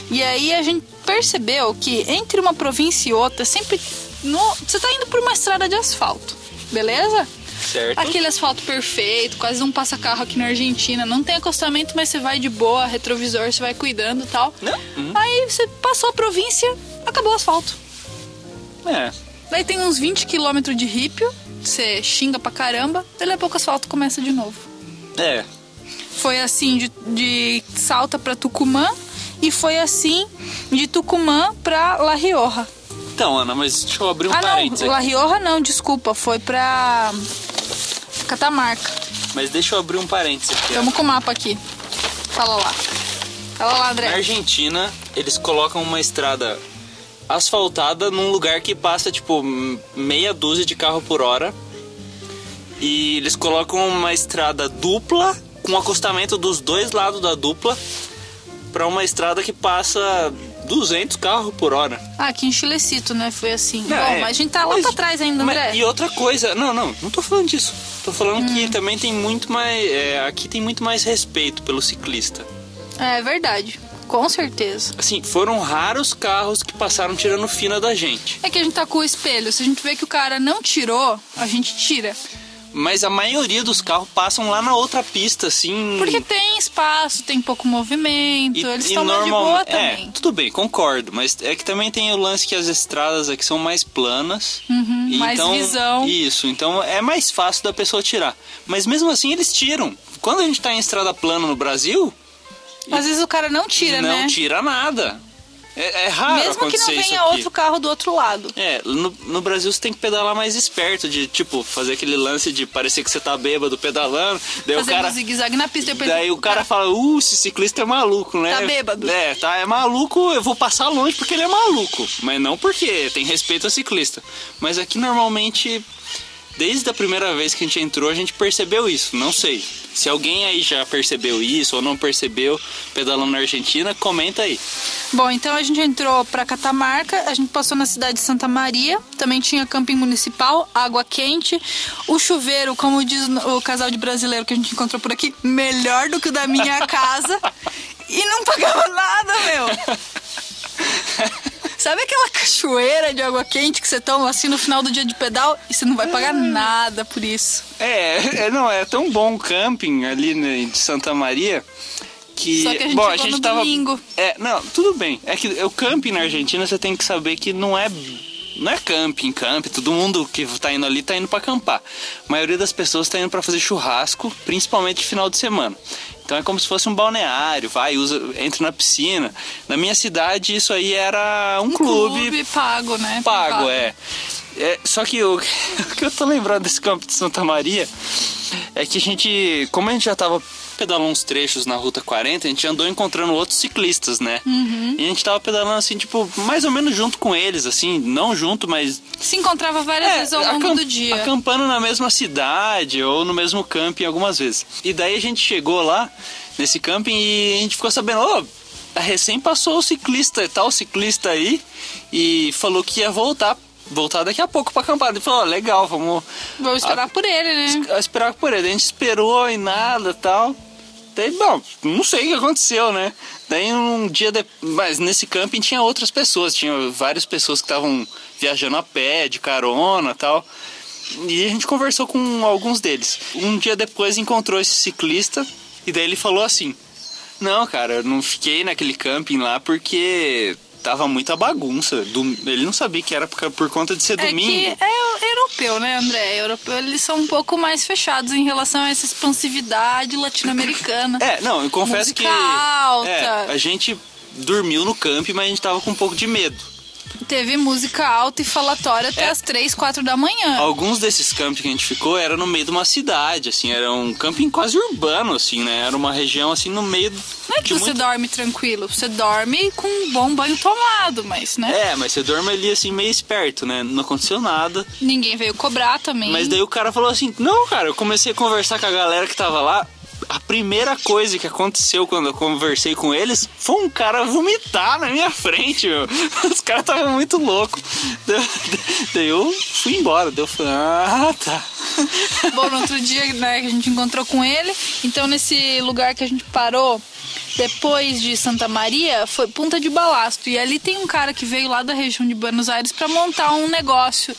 E aí a gente percebeu que entre uma província e outra, sempre. No, você tá indo por uma estrada de asfalto, beleza? certo. Aquele asfalto perfeito, quase não passa carro aqui na Argentina. Não tem acostamento, mas você vai de boa, retrovisor, você vai cuidando e tal. Não, hum. Aí você passou a província, acabou o asfalto. É, Daí tem uns 20 quilômetros de rípio, você xinga pra caramba, daí a pouco o asfalto começa de novo. é. Foi assim de, de Salta pra Tucumã e foi assim de Tucumã pra La Rioja. Então, Ana, mas deixa eu abrir um ah, parênteses não, La. Rioja não, desculpa, foi pra Catamarca. Mas deixa eu abrir um parênteses aqui. ó. Vamos com o mapa aqui. Fala lá. Fala lá, Na André. Argentina, eles colocam uma estrada asfaltada num lugar que passa, tipo, meia dúzia de carro por hora. E eles colocam uma estrada dupla, com acostamento dos dois lados da dupla, pra uma estrada que passa 200 carros por hora. Ah, aqui em Chilecito, né? Foi assim. Não, Bom, é, mas a gente tá lá mas- pra trás ainda, mas- André. E outra coisa, não, não, não tô falando disso. Tô falando Hum. que também tem muito mais. é, aqui tem muito mais respeito pelo ciclista. É verdade. Com certeza. Assim, foram raros carros que passaram tirando fina da gente. É que a gente tá com o espelho. Se a gente vê que o cara não tirou, a gente tira. Mas a maioria dos carros passam lá na outra pista, assim. Porque tem espaço, tem pouco movimento, eles estão mais de normal- boa é, também. tudo bem, concordo. Mas é que também tem o lance que as estradas aqui são mais planas. Uhum, mais então, visão. Isso, então é mais fácil da pessoa tirar. Mas mesmo assim eles tiram. Quando a gente tá em estrada plana no Brasil, Às vezes o cara não tira, não né? tira nada. É, é raro Mesmo que não venha outro carro do outro lado. É, no, no Brasil você tem que pedalar mais esperto, de tipo, fazer aquele lance de parecer que você tá bêbado pedalando. Daí o Fazendo cara. zigue-zague na pista. Depois Daí o cara fala, uh, esse ciclista é maluco, né? Tá bêbado. É, tá, é maluco, eu vou passar longe porque ele é maluco. Mas não porque tem respeito ao ciclista. Mas aqui normalmente, desde a primeira vez que a gente entrou, a gente percebeu isso. Não sei. Se alguém aí já percebeu isso ou não percebeu pedalando na Argentina, comenta aí. Bom, então a gente entrou pra Catamarca, a gente passou na cidade de Santa Maria, também tinha camping municipal, água quente, o chuveiro, como diz o casal de brasileiro que a gente encontrou por aqui, melhor do que o da minha <laughs> casa e não pagava nada, meu. <laughs> Sabe aquela cachoeira de água quente que você toma assim no final do dia de pedal e você não vai pagar nada por isso? É, é, não, é tão bom o camping ali né, de Santa Maria que. Só que a gente bom, chegou no tava, domingo. É, não, tudo bem. É que o camping na Argentina você tem que saber que não é. Não é camping, camping, todo mundo que tá indo ali tá indo pra acampar. A maioria das pessoas tá indo pra fazer churrasco, principalmente final de semana. Então é como se fosse um balneário, vai, usa, entra na piscina. Na minha cidade isso aí era um, clube, pago, né? pago, Privado. é. É, Só que o, o <laughs> que eu tô lembrando desse campo de Santa Maria é que a gente, como a gente já tava pedalando uns trechos na Ruta 40, a gente andou encontrando outros ciclistas, né? Uhum. E a gente tava pedalando assim, tipo, mais ou menos junto com eles, assim, não junto, mas Se encontrava várias vezes ao longo É, do dia. Acampando na mesma cidade ou no mesmo camping algumas vezes. E daí a gente chegou lá nesse camping e a gente ficou sabendo, ô, recém passou o ciclista, tal ciclista aí, e falou que ia voltar. Voltar daqui a pouco pra acampar. Ele falou, ó, legal, vamos Vou esperar por ele, né? es- esperar por ele. A gente esperou e nada tal. Daí, bom, não sei o que aconteceu, né? Daí um dia depois. Mas nesse camping tinha outras pessoas, tinha várias pessoas que estavam viajando a pé, de carona tal. E a gente conversou com alguns deles. Um dia depois encontrou esse ciclista e daí ele falou assim: Não, cara, eu não fiquei naquele camping lá porque tava muita bagunça. Dom- Ele não sabia que era por, por conta de ser É domingo. que é europeu, né, André? Europeu, eles são um pouco mais fechados em relação a essa expansividade latino-americana. É, não, eu confesso Música que. alta. É, a gente dormiu no camping, mas a gente tava com um pouco de medo. Teve música alta e falatória até É. as 3, 4 da manhã. Alguns desses campings que a gente ficou era no meio de uma cidade, assim, era um camping quase urbano, assim, né? Era uma região assim no meio Não é que você muito... dorme tranquilo, você dorme com um bom banho tomado, mas, né? É, mas você dorme ali assim meio esperto, né? Não aconteceu nada. Ninguém veio cobrar também. Mas daí o cara falou assim: Não, cara, eu comecei a conversar com a galera que tava lá. A primeira coisa que aconteceu quando eu conversei com eles foi um cara vomitar na minha frente, meu. <laughs> Os caras estavam muito loucos. <laughs> Daí- eu fui embora. Daí eu falei: Ah, tá. <laughs> Bom, no outro dia, né, que a gente encontrou com ele, então nesse lugar que a gente parou depois de Santa Maria foi Punta de Balasto. E ali tem um cara que veio lá da região de Buenos Aires para montar um negócio.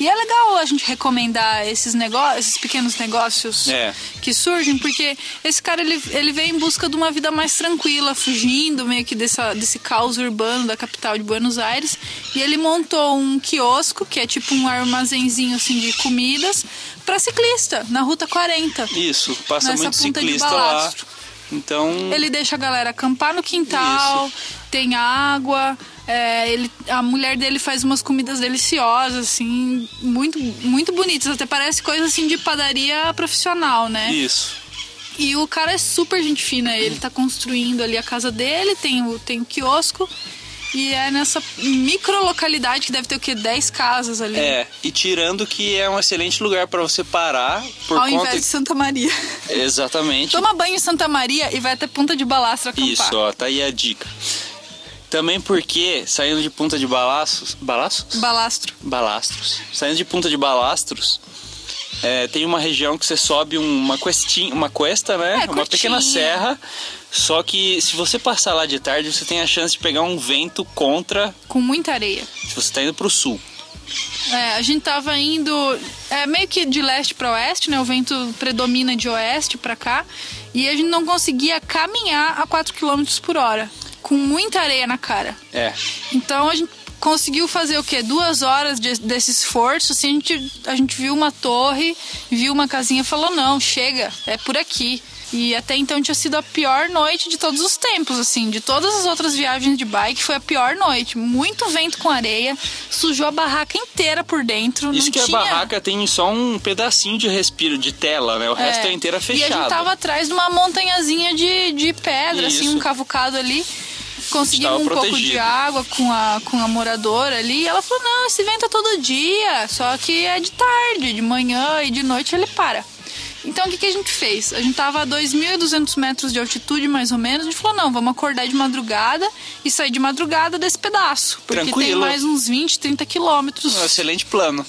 E é legal a gente recomendar esses negócios, esses pequenos negócios É. que surgem, porque esse cara ele, ele veio em busca de uma vida mais tranquila, fugindo meio que dessa, desse caos urbano da capital de Buenos Aires. E ele montou um quiosco, que é tipo um armazenzinho assim de comidas, para ciclista, na Ruta 40. Isso, passa Nessa muito ciclista lá. Então, Ele deixa a galera acampar no quintal, tem água. é, ele, a mulher dele faz umas comidas deliciosas, assim, muito, muito bonitas. Até parece coisa assim de padaria profissional, né? isso. E o cara é super gente fina. Ele tá construindo ali a casa dele, tem o, tem o quiosco. E é nessa micro localidade que deve ter o quê? 10 casas ali. É, e tirando que é um excelente lugar pra você parar por Ao conta invés de Santa Maria. Exatamente. Toma banho em Santa Maria e vai até Punta de Balastro acampar. Isso, ó, tá aí a dica. Também porque, saindo de Punta de Balaços... Balaços? Balastro. Balastros. Saindo de Punta de Balastros, é, tem uma região que você sobe uma questinha, uma cuesta, né? É, uma curtinha. pequena serra. Só que se você passar lá de tarde, você tem a chance de pegar um vento contra Com muita areia. se você tá indo pro sul. É, a gente tava indo é, meio que de leste para oeste, né? O vento predomina de oeste para cá. E a gente não conseguia caminhar a 4 km por hora. Com muita areia na cara. É. Então a gente conseguiu fazer o quê? Duas horas de- desse esforço. Assim, a, gente, a gente viu uma torre, viu uma casinha e falou: não, chega, é por aqui. E até então tinha sido a pior noite de todos os tempos, assim. De todas as outras viagens de bike, foi a pior noite. Muito vento com areia, sujou a barraca inteira por dentro. Isso que tinha... a barraca tem só um pedacinho de respiro de tela, né? O resto é inteira E a fechada. gente tava atrás de uma montanhazinha de, de pedra, assim, Isso. um cavucado ali. Conseguimos um pouco protegido. de água com a, com a moradora ali. E ela falou: não, esse vento é todo dia, só que é de tarde, de manhã e de noite ele para. Então o que, que a gente fez? A gente tava a 2.200 metros de altitude, mais ou menos. A gente falou: não, vamos acordar de madrugada e sair de madrugada desse pedaço. Porque tem Tranquilo. mais uns 20, 30 quilômetros. Um excelente plano.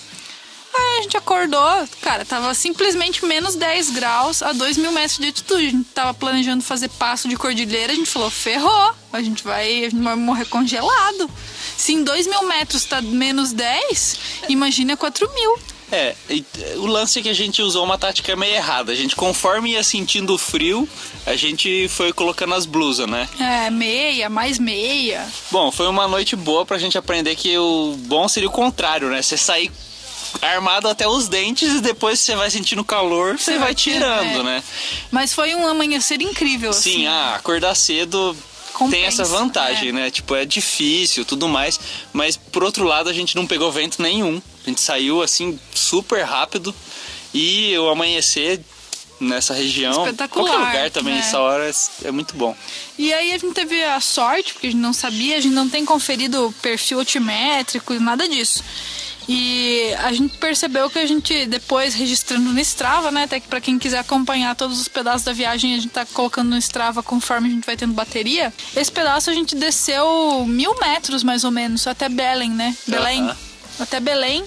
Aí a gente acordou, cara, tava simplesmente menos 10 graus a 2 mil metros de altitude. A gente tava planejando fazer passo de cordilheira, a gente falou, ferrou, a gente vai, a gente vai morrer congelado. Se em 2 mil metros tá menos 10, imagina 4 mil. É, eh, o lance é que a gente usou uma tática meio errada. A gente, conforme ia sentindo o frio, a gente foi colocando as blusas, né? É, meia, mais meia. Bom, foi uma noite boa pra gente aprender que o bom seria o contrário, né? Você sair armado até os dentes e depois você vai sentindo calor, você, vai tirando, é. né? Mas foi um amanhecer incrível, Sim, assim. ah, acordar cedo tem Compensa, essa vantagem, é. né? Tipo, é difícil, tudo mais, mas por outro lado a gente não pegou vento nenhum. A gente saiu assim super rápido e o amanhecer nessa região, Espetacular, qualquer lugar também, né? essa hora é muito bom. E aí a gente teve a sorte, porque a gente não sabia, a gente não tem conferido perfil altimétrico e nada disso. E a gente percebeu que a gente, depois registrando no Strava, né? Até que pra quem quiser acompanhar todos os pedaços da viagem, a gente tá colocando no Strava conforme a gente vai tendo bateria. Esse pedaço a gente desceu mil metros mais ou menos, até Belém, né? Belém. Aham. Até Belém.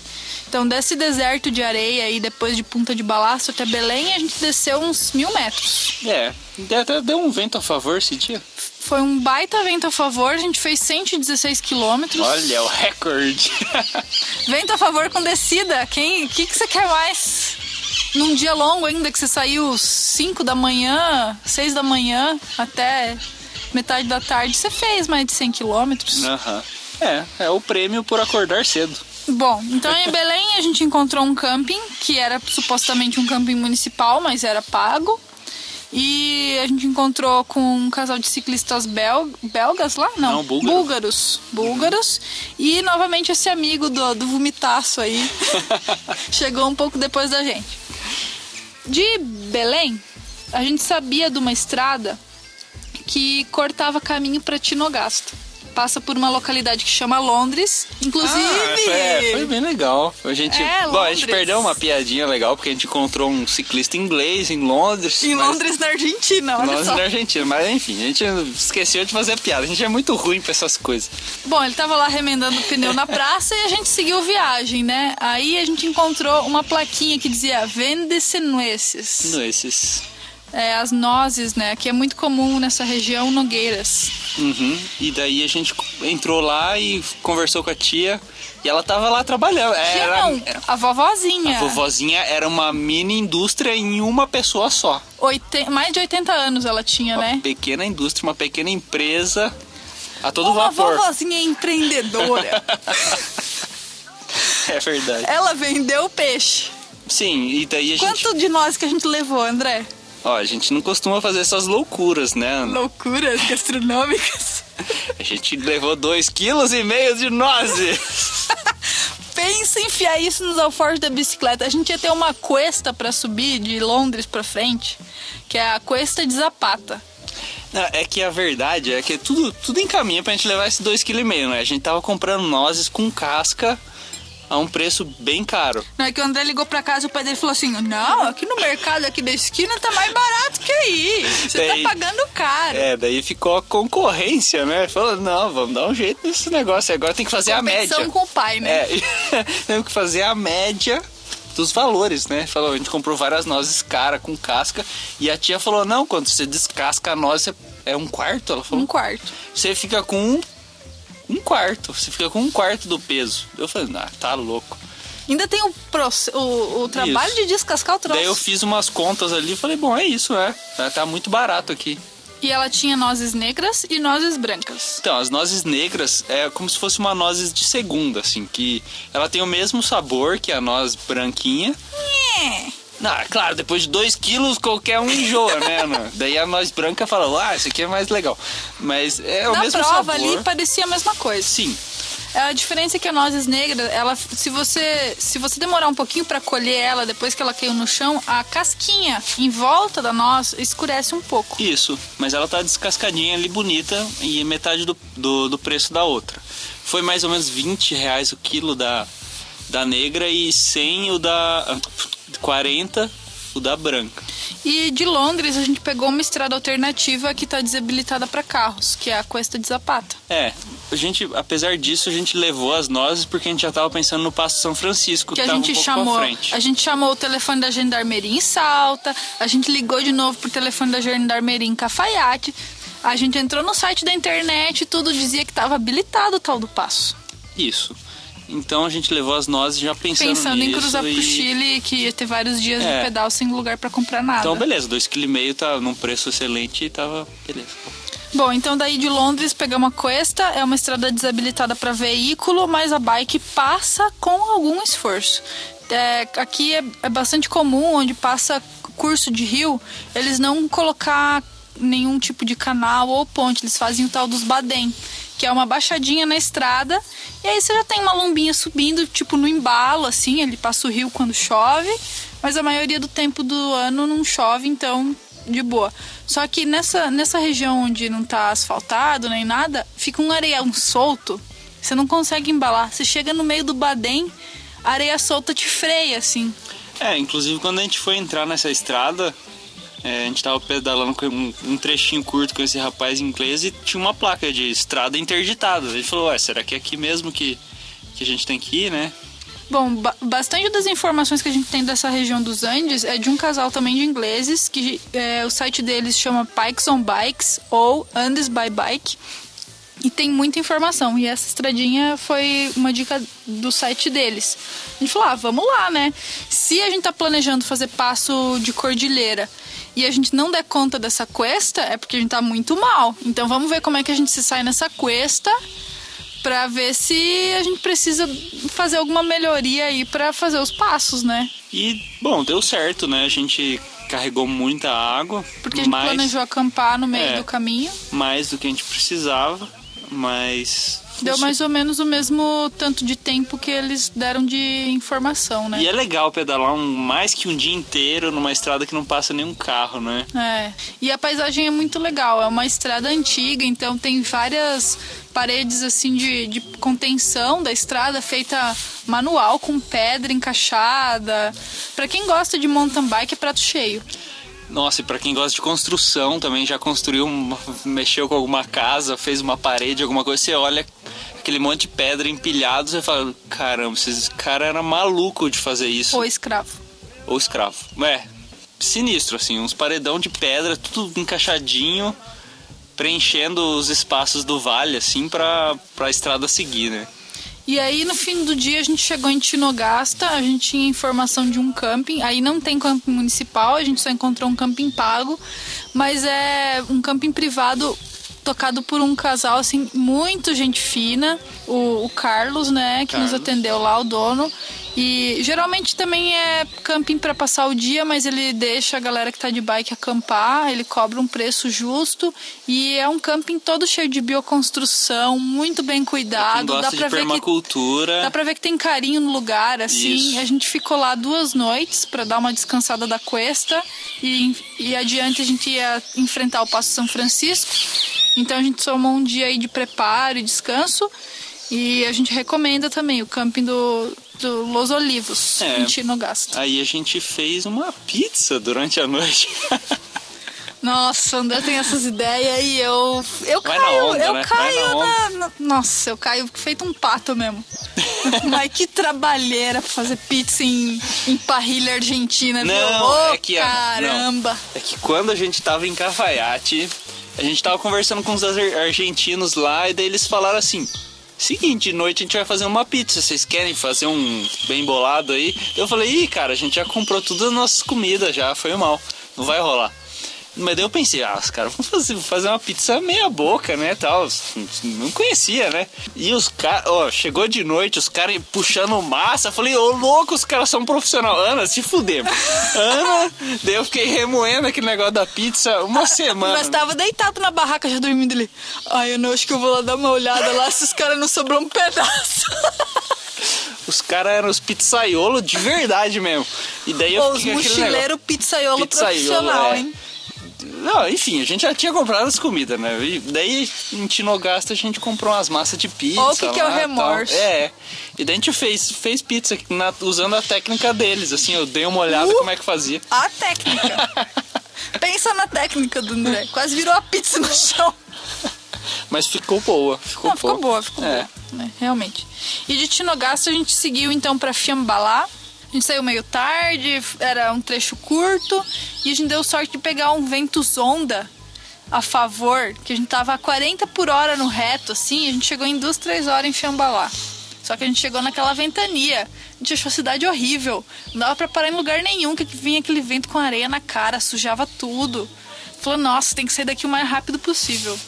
Então, desse deserto de areia e depois de Punta de Balaço até Belém, a gente desceu uns mil metros. É, até deu um vento a favor esse dia. Foi um baita vento a favor, a gente fez 116 quilômetros. Olha, o recorde. <laughs> Vento a favor com descida. Quem, o que, que você quer mais? Num dia longo ainda, que você saiu 5 da manhã, 6 da manhã, até metade da tarde, você fez mais de 100 quilômetros. Aham. É, é o prêmio por acordar cedo. Bom, então <laughs> em Belém a gente encontrou um camping, que era supostamente um camping municipal, mas era pago. E a gente encontrou com um casal de ciclistas bel belgas lá? Não, Não, búlgaro. búlgaros. Búlgaros. E novamente esse amigo do, do vomitaço aí. <laughs> Chegou um pouco depois da gente. De Belém, a gente sabia de uma estrada que cortava caminho para Tinogasta. Passa por uma localidade que chama Londres. Inclusive. Ah, foi, é, foi bem legal. A gente, É, bom, a gente perdeu uma piadinha legal porque a gente encontrou um ciclista inglês em Londres. Em mas- Londres, na Argentina, olha Londres só. na Argentina, mas enfim, a gente esqueceu de fazer a piada. A gente é muito ruim pra essas coisas. Bom, ele tava lá remendando o pneu na praça e a gente seguiu viagem, né? Aí a gente encontrou uma plaquinha que dizia Vende-se nueces. Esses. É, as nozes, né? Que é muito comum nessa região, nogueiras. Uhum. E daí a gente entrou lá e conversou com a tia. E ela tava lá trabalhando. Era, não, a vovozinha. A vovozinha era uma mini indústria em uma pessoa só. Oiten- Mais de 80 anos ela tinha, Uma né? pequena indústria, uma pequena empresa a todo Uma vapor. vovozinha empreendedora. <laughs> É verdade. ela vendeu peixe. Sim, e daí a gente. Quanto de nós que a gente levou, André? Ó, a gente não costuma fazer essas loucuras, né? Ana? Loucuras gastronômicas. A gente levou dois quilos e meio de nozes. <laughs> Pensa em enfiar isso nos alforjes da bicicleta. A gente ia ter uma cuesta pra subir de Londres pra frente, que é a cuesta de Zapata. Não, é que a verdade é que tudo, tudo encaminha pra gente levar esse dois quilos e meio, né? A gente tava comprando nozes com casca a um preço bem caro. Não é que o André ligou pra casa e o pai dele falou assim: Não, aqui no mercado aqui da esquina tá mais barato que aí. Você Daí- tá pagando caro. É, daí ficou a concorrência, né? Falou, não, vamos dar um jeito nesse negócio. Agora tem que fazer a média. com o pai, né? É, <laughs> temos que fazer a média dos valores, né? Falou, a gente comprou várias nozes caras com casca e a tia falou, não, quando você descasca a noz, é um quarto, ela falou. Um quarto. Você fica com um, quarto, você fica com um quarto do peso. Eu falei, ah, tá louco. Ainda tem o, o, o trabalho Isso. de descascar o troço. Daí eu fiz umas contas ali e falei, bom, é isso, é. Tá- Tá muito barato aqui. E ela tinha nozes negras e nozes brancas. Então, as nozes negras é como se fosse uma nozes de segunda, assim, que ela tem o mesmo sabor que a noz branquinha. Não, é claro, depois de 2 quilos qualquer um enjoa, né, <laughs> Ana? Daí a noz branca fala, ah, esse aqui é mais legal. Mas é o Na mesmo prova sabor. ali parecia a mesma coisa. Sim, A diferença é que a nozes negra, ela, se você se você demorar um pouquinho pra colher ela depois que ela caiu no chão, a casquinha em volta da noz escurece um pouco. isso. Mas ela tá descascadinha ali, bonita, e metade do, do, do preço da outra. Foi mais ou menos 20 reais o quilo da, da negra e 100 o da... ah, 40 o da branca. E de Londres a gente pegou uma estrada alternativa que tá desabilitada pra carros, que é a Cuesta de Zapata. É, a gente, apesar disso, a gente levou as nozes porque a gente já tava pensando no Passo São Francisco, que, que a gente um chamou, a gente chamou o telefone da gendarmeria em Salta, a gente ligou de novo pro telefone da gendarmeria em Cafaiate, a gente entrou no site da internet e tudo dizia que estava habilitado o tal do passo. Isso. Então a gente levou as nozes já pensando, Pensando em nisso cruzar e... pro Chile, que ia ter vários dias É. de pedal sem lugar pra comprar nada. Então beleza, 2,5 kg tá num preço excelente e tava beleza. Bom, então daí de Londres pegamos a Cuesta, é uma estrada desabilitada para veículo, mas a bike passa com algum esforço. É, aqui é, é bastante comum, onde passa curso de rio, eles não colocar nenhum tipo de canal ou ponte, eles fazem o tal dos badem, que é uma baixadinha na estrada, e aí você já tem uma lombinha subindo, tipo no embalo, assim, ele passa o rio quando chove, mas a maioria do tempo do ano não chove, então de boa. Só que nessa, nessa região onde não tá asfaltado nem nada, fica um areião solto. Você não consegue embalar. Você chega no meio do badem, a areia solta te freia, assim. É, inclusive quando a gente foi entrar nessa estrada, é, a gente tava pedalando um, um trechinho curto com esse rapaz inglês e tinha uma placa de estrada interditada. Gente falou, ué, será que é aqui mesmo que, que a gente tem que ir, né? Bom, ba- bastante das informações que a gente tem dessa região dos Andes é de um casal também de ingleses, que é, o site deles chama Pikes on Bikes ou Andes by Bike. E tem muita informação. E essa estradinha foi uma dica do site deles. A gente falou, ah, vamos lá, né? Se a gente tá planejando fazer passo de cordilheira e a gente não der conta dessa cuesta, é porque a gente tá muito mal. Então vamos ver como é que a gente se sai nessa cuesta pra ver se a gente precisa fazer alguma melhoria aí pra fazer os passos, né? E, bom, deu certo, né? A gente carregou muita água, Porque a gente planejou acampar no meio É. do caminho. mais do que a gente precisava, mas... Deu mais ou menos o mesmo tanto de tempo que eles deram de informação, né? E é legal pedalar um, mais que um dia inteiro numa estrada que não passa nenhum carro, né? É. E a paisagem é muito legal. É uma estrada antiga, então tem várias paredes assim de, de contenção da estrada feita manual com pedra encaixada. Pra quem gosta de mountain bike é prato cheio. Nossa, e pra quem gosta de construção também, já construiu, uma- mexeu com alguma casa, fez uma parede, alguma coisa, você olha aquele monte de pedra empilhado, você fala, caramba, esses cara era maluco de fazer isso. Ou escravo. Ou escravo. É, sinistro, assim, uns paredão de pedra, tudo encaixadinho, preenchendo os espaços do vale, assim, pra, pra estrada seguir, né? E aí, no fim do dia, a gente chegou em Tinogasta, a gente tinha informação de um camping. Aí não tem camping municipal, a gente só encontrou um camping pago, mas é um camping privado tocado por um casal, assim, muito gente fina. O, o Carlos, né, que nos Carlos. atendeu lá, o dono. E geralmente também é camping para passar o dia, mas ele deixa a galera que tá de bike acampar, ele cobra um preço justo e é um camping todo cheio de bioconstrução, muito bem cuidado, dá pra ver que permacultura. Dá pra ver que tem carinho no lugar, assim. Isso. A gente ficou lá duas noites pra dar uma descansada da cuesta e, e adiante a gente ia enfrentar o Passo São Francisco. Então a gente tomou um dia aí de preparo e descanso. E a gente recomenda também o camping do, do Los Olivos, É. em Tinogasta. Aí a gente fez uma pizza durante a noite. <laughs> Nossa, o André tem essas ideias e eu. Eu Vai caio, onda, eu né? Caio na na, Nossa, eu caio feito um pato mesmo. <laughs> Mas que trabalheira pra fazer pizza em, em parrilha argentina, viu? Não, Ô, é que a- caramba! É que quando a gente tava em Cafayate, a gente tava conversando com os ar- argentinos lá e daí eles falaram assim: Seguinte, de noite a gente vai fazer uma pizza. Vocês querem fazer um bem bolado aí? Eu falei, ih, cara, a gente já comprou todas as nossas comidas já, foi mal. Não vai rolar. Mas daí eu pensei, ah, os caras vão fazer, fazer uma pizza meia boca, né, tal. Não conhecia, né? E os caras, ó, chegou de noite, os caras puxando massa. Falei, ô, louco, os caras são profissional. Ana, se fuder. Ana, daí eu fiquei remoendo aquele negócio da pizza uma semana. Mas tava deitado na barraca já dormindo ali. Ai, eu não acho que eu vou lá dar uma olhada lá se os caras não sobrou um pedaço. <laughs> Os caras eram os pizzaiolos de verdade mesmo. E daí eu os fiquei com aquele negócio. mochileiros pizzaiolo Pizzaiolo, profissional, é. hein? Não, enfim, a gente já tinha comprado as comidas, né? E daí em Tinogasta a gente comprou umas massas de pizza. Ó, o que que é o lá, tal. remorso. É. E daí a gente fez, fez pizza na- usando a técnica deles. Assim, eu dei uma olhada Uh! como é que fazia. A técnica. <laughs> Pensa na técnica do André. Quase virou a pizza no chão. Mas ficou boa. Ficou, Não, ficou boa, ficou É. boa. né, realmente. E de Tinogasta a gente seguiu então pra Fiambalá. A gente saiu meio tarde, era um trecho curto. E a gente deu sorte de pegar um vento zonda a favor, que a gente tava a 40 por hora no reto, assim. E a gente chegou em duas, três horas em Fiambalá. Só que a gente chegou naquela ventania. A gente achou a cidade horrível. Não dava pra parar em lugar nenhum, que vinha aquele vento com areia na cara, sujava tudo. Falou, nossa, tem que sair daqui o mais rápido possível.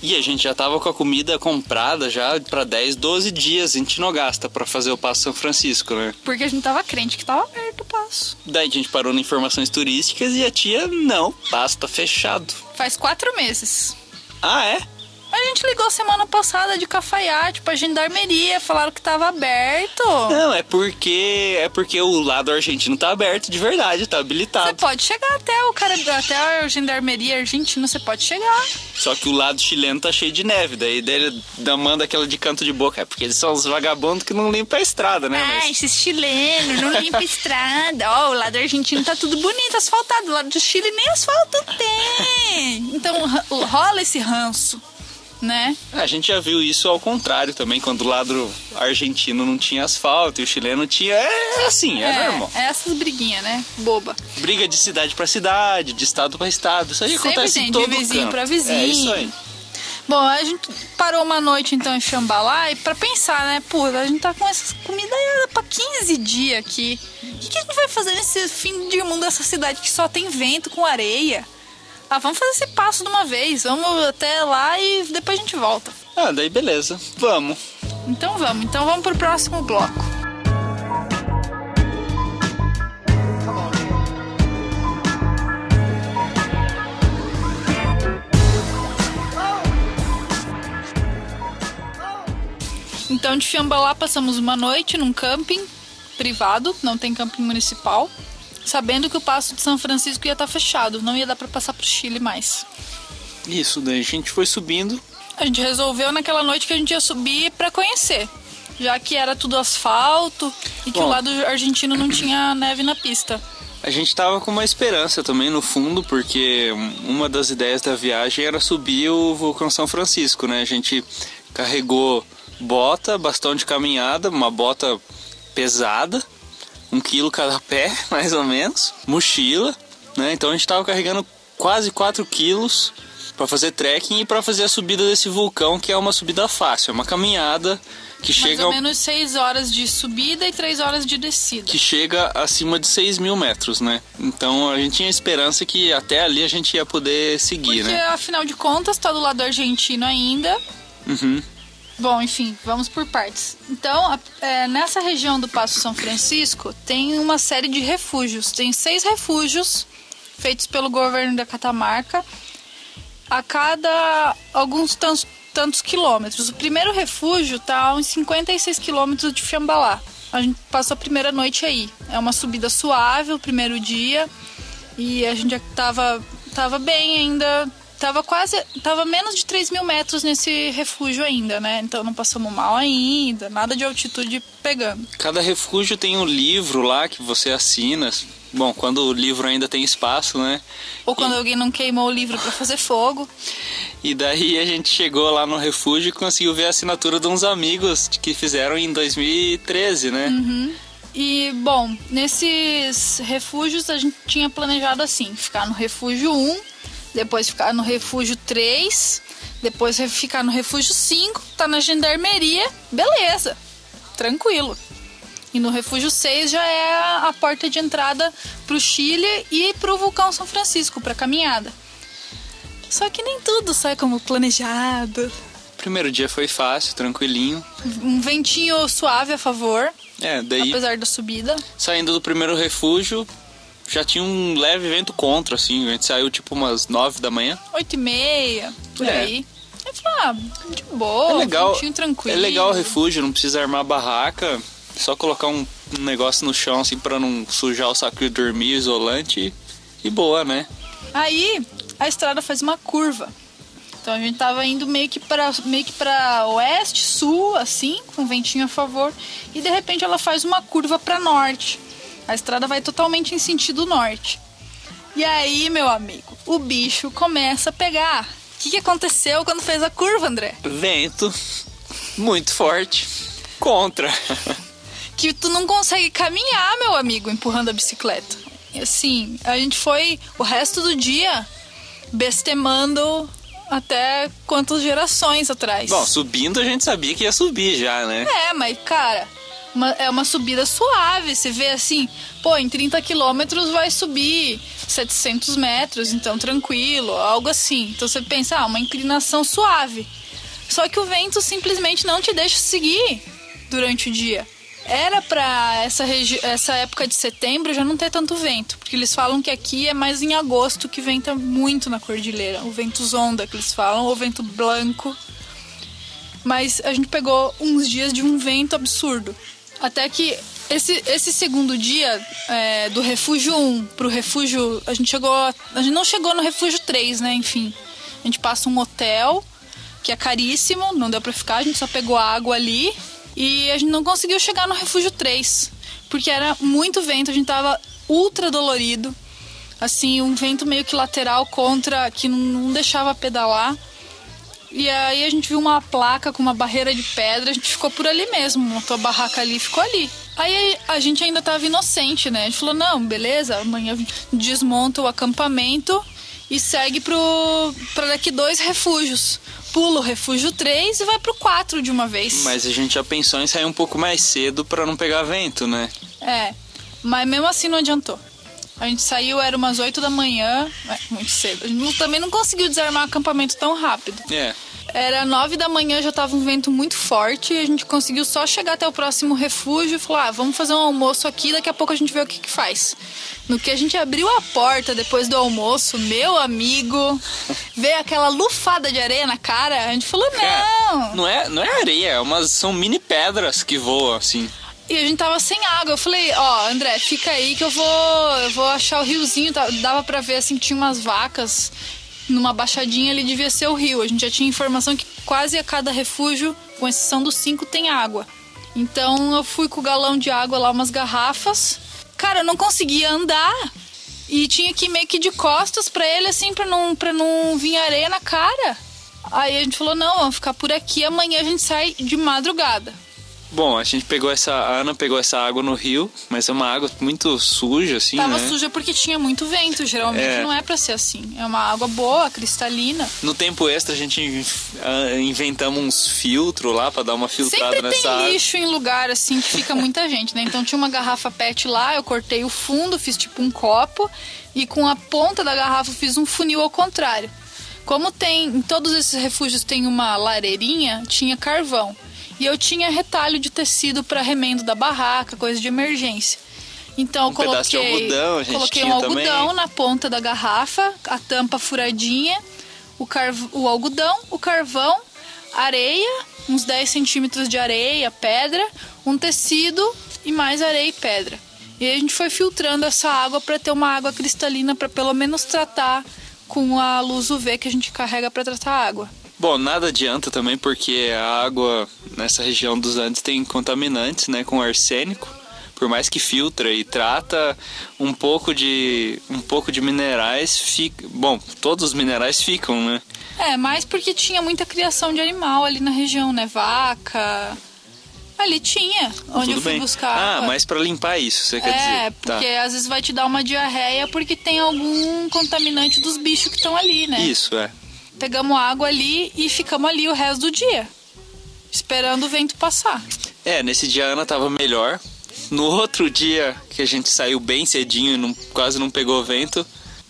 E a gente já tava com a comida comprada já pra 10, 12 dias em Tinogasta pra fazer o Passo São Francisco, né? Porque a gente tava crente que tava aberto o passo. Daí a gente parou em informações turísticas e a tia, não, passo tá fechado. Faz quatro meses. Ah, é? A gente ligou semana passada de Cafaiate pra gendarmeria, falaram que tava aberto. Não, é porque é porque o lado argentino tá aberto de verdade, tá Você habilitado. pode chegar até o cara, até a gendarmeria argentina, você pode chegar. Só que o lado chileno tá cheio de neve, daí dele manda aquela de canto de boca, é porque eles são os vagabundos que não limpam a estrada, né? Ah, Mas- esses chilenos, não limpa estrada. Ó, o lado argentino tá tudo bonito, asfaltado. O lado do Chile nem asfalto tem. Então rola esse ranço, né? A gente já viu isso ao contrário também, quando o lado argentino não tinha asfalto e o chileno tinha. É assim, é, normal. é essas briguinhas, né? Boba. Briga de cidade pra cidade, de estado pra estado. Isso aí Sempre acontece tem, em de todo vizinho canto. pra vizinho. É isso aí. Bom, a gente parou uma noite então em Xambalá e pra pensar, né? Pô, a gente tá com essas comidas pra 15 dias aqui. O que, que a gente vai fazer nesse fim de mundo dessa cidade que só tem vento com areia? Ah, vamos fazer esse passo de uma vez. Vamos até lá e depois a gente volta. Ah, daí beleza. Vamos. Então vamos. Então vamos pro próximo bloco. Então de Fiambalá passamos uma noite num camping privado, não tem camping municipal, sabendo que o passo de São Francisco ia estar fechado, não ia dar pra passar pro Chile mais. Isso, daí a gente foi subindo. A gente resolveu naquela noite que a gente ia subir pra conhecer, já que era tudo asfalto e que Bom. o lado argentino não tinha <clears throat> neve na pista. A gente tava com uma esperança também no fundo, porque uma das ideias da viagem era subir o vulcão São Francisco, né? A gente carregou bota, bastão de caminhada, uma bota pesada, um quilo cada pé, <laughs> mais ou menos, mochila, né? Então a gente tava carregando quase 4 quilos Pra fazer trekking e pra fazer a subida desse vulcão, que é uma subida fácil, é uma caminhada que Mais chega ou ao- menos 6 horas de subida e 3 horas de descida. que chega acima de 6 mil metros, né? Então a gente tinha esperança que até ali a gente ia poder seguir, Porque, né? afinal de contas, tá do lado argentino ainda. Uhum. Bom, enfim, vamos por partes. Então, a- é, nessa região do Passo São Francisco, tem uma série de refúgios. Tem seis refúgios feitos pelo governo da Catamarca a cada alguns tantos, tantos quilômetros. O primeiro refúgio está a uns 56 quilômetros de Xambalá. A gente passou a primeira noite aí. É uma subida suave o primeiro dia e a gente já tava, tava bem ainda. Tava quase. Tava menos de 3 mil metros nesse refúgio ainda, né? Então não passamos mal ainda, nada de altitude pegando. Cada refúgio tem um livro lá que você assina. Bom, quando o livro ainda tem espaço, né? Ou quando alguém não queimou o livro para fazer fogo. E daí a gente chegou lá no refúgio e conseguiu ver a assinatura de uns amigos que fizeram em 2013, né? E, bom, nesses refúgios a gente tinha planejado assim: ficar no refúgio 1, depois ficar no refúgio 3, depois ficar no refúgio 5, tá na gendarmeria, beleza, tranquilo. E no refúgio 6 já é a porta de entrada pro Chile e pro vulcão São Francisco, pra caminhada. Só que nem tudo sai como planejado. Primeiro dia foi fácil, tranquilinho. Um ventinho suave a favor, É, daí apesar da subida. saindo do primeiro refúgio, já tinha um leve vento contra, assim. A gente saiu tipo umas 9 da manhã. oito e meia, por É. aí. Eu falei, ah, de boa, É legal, tranquilo. é legal o refúgio, não precisa armar barraca, só colocar um, um negócio no chão assim pra não sujar o saco de dormir, isolante e boa, né? Aí a estrada faz uma curva. Então a gente tava indo meio que para meio que para oeste, sul, assim, com ventinho a favor, e de repente ela faz uma curva para norte. A estrada vai totalmente em sentido norte. E aí, meu amigo, o bicho começa a pegar. O que, que aconteceu quando fez a curva, André? Vento muito forte contra. que tu não consegue caminhar, meu amigo, empurrando a bicicleta. Assim, a gente foi o resto do dia bestemando até quantas gerações atrás. Bom, subindo a gente sabia que ia subir já, né? É, mas cara, uma- é uma subida suave. Você vê assim, pô, em 30 quilômetros vai subir 700 metros, então tranquilo, algo assim. Então você pensa, ah, uma inclinação suave. Só que o vento simplesmente não te deixa seguir durante o dia. Era pra essa, essa época de setembro já não ter tanto vento, porque eles falam que aqui é mais em agosto que venta muito na cordilheira. O vento zonda que eles falam, ou vento branco. Mas a gente pegou uns dias de um vento absurdo. Até que esse, esse segundo dia, é, do refúgio 1 pro refúgio. A gente chegou. A gente não chegou no refúgio 3, né? Enfim. A gente passa um hotel, que é caríssimo, não deu pra ficar, a gente só pegou água ali. E a gente não conseguiu chegar no refúgio 3. Porque era muito vento, a gente tava ultra dolorido. Assim, um vento meio que lateral contra, que não, não deixava pedalar. E aí a gente viu uma placa com uma barreira de pedra, a gente ficou por ali mesmo, montou a barraca ali e ficou ali. Aí a gente ainda tava inocente, né? A gente falou, não, beleza, amanhã desmonta o acampamento e segue pro, pra daqui dois refúgios. Pula o refúgio 3 e vai pro 4 de uma vez. Mas a gente já pensou em sair um pouco mais cedo pra não pegar vento, né? É, mas mesmo assim não adiantou. A gente saiu, era umas 8 da manhã, é, muito cedo. A gente também não conseguiu desarmar o acampamento tão rápido. É. Era nove da manhã, já tava um vento muito forte e a gente conseguiu só chegar até o próximo refúgio e falar, ah, vamos fazer um almoço aqui, daqui a pouco a gente vê o que que faz. No que a gente abriu a porta depois do almoço, meu amigo, veio aquela lufada de areia na cara, a gente falou, Cara, não. não é, não é areia, é umas, são mini pedras que voam, assim. E a gente tava sem água. Eu falei, ó, André, fica aí que eu vou, eu vou achar o riozinho. Tá- Dava pra ver assim que tinha umas vacas numa baixadinha ali devia ser o rio. A gente já tinha informação que quase a cada refúgio, com exceção dos cinco, tem água. Então eu fui com o galão de água lá, umas garrafas. Cara, eu não conseguia andar. E tinha que ir meio que de costas pra ele, assim, pra não, pra não vir areia na cara. Aí a gente falou, não, vamos ficar por aqui, amanhã a gente sai de madrugada. Bom, a gente pegou essa. A Ana pegou essa água no rio, mas é uma água muito suja, assim, Tava né? suja porque tinha muito vento, geralmente É. não é pra ser assim. É uma água boa, cristalina. No tempo extra a gente inventamos uns filtros lá pra dar uma filtrada Sempre nessa tem água. lixo em lugar assim que fica muita gente, né? Então tinha uma garrafa PET lá, eu cortei o fundo, fiz tipo um copo e com a ponta da garrafa fiz um funil ao contrário. Como tem em todos esses refúgios tem uma lareirinha, tinha carvão. E eu tinha retalho de tecido para remendo da barraca, coisa de emergência. Então eu Um de coloquei, algodão coloquei um algodão também. na ponta da garrafa, a tampa furadinha, o, carv- o algodão, o carvão, areia, uns 10 centímetros de areia, pedra, um tecido e mais areia e pedra. E aí a gente foi filtrando essa água para ter uma água cristalina para pelo menos tratar com a luz UV que a gente carrega para tratar a água. Bom, nada adianta também porque a água nessa região dos Andes tem contaminantes, né, com arsênico. Por mais que filtra e trata, um pouco de um pouco de minerais fica, bom, todos os minerais ficam, né? É, mais porque tinha muita criação de animal ali na região, né? Vaca. Ali tinha, onde eu Tudo fui bem. buscar. Ah, mas pra limpar isso, você quer É, dizer? porque Tá. às vezes vai te dar uma diarreia porque tem algum contaminante dos bichos que estão ali, né? Isso, é. Pegamos água ali e ficamos ali o resto do dia. Esperando o vento passar. É, nesse dia a Ana tava melhor. No outro dia, que a gente saiu bem cedinho e não- quase não pegou vento,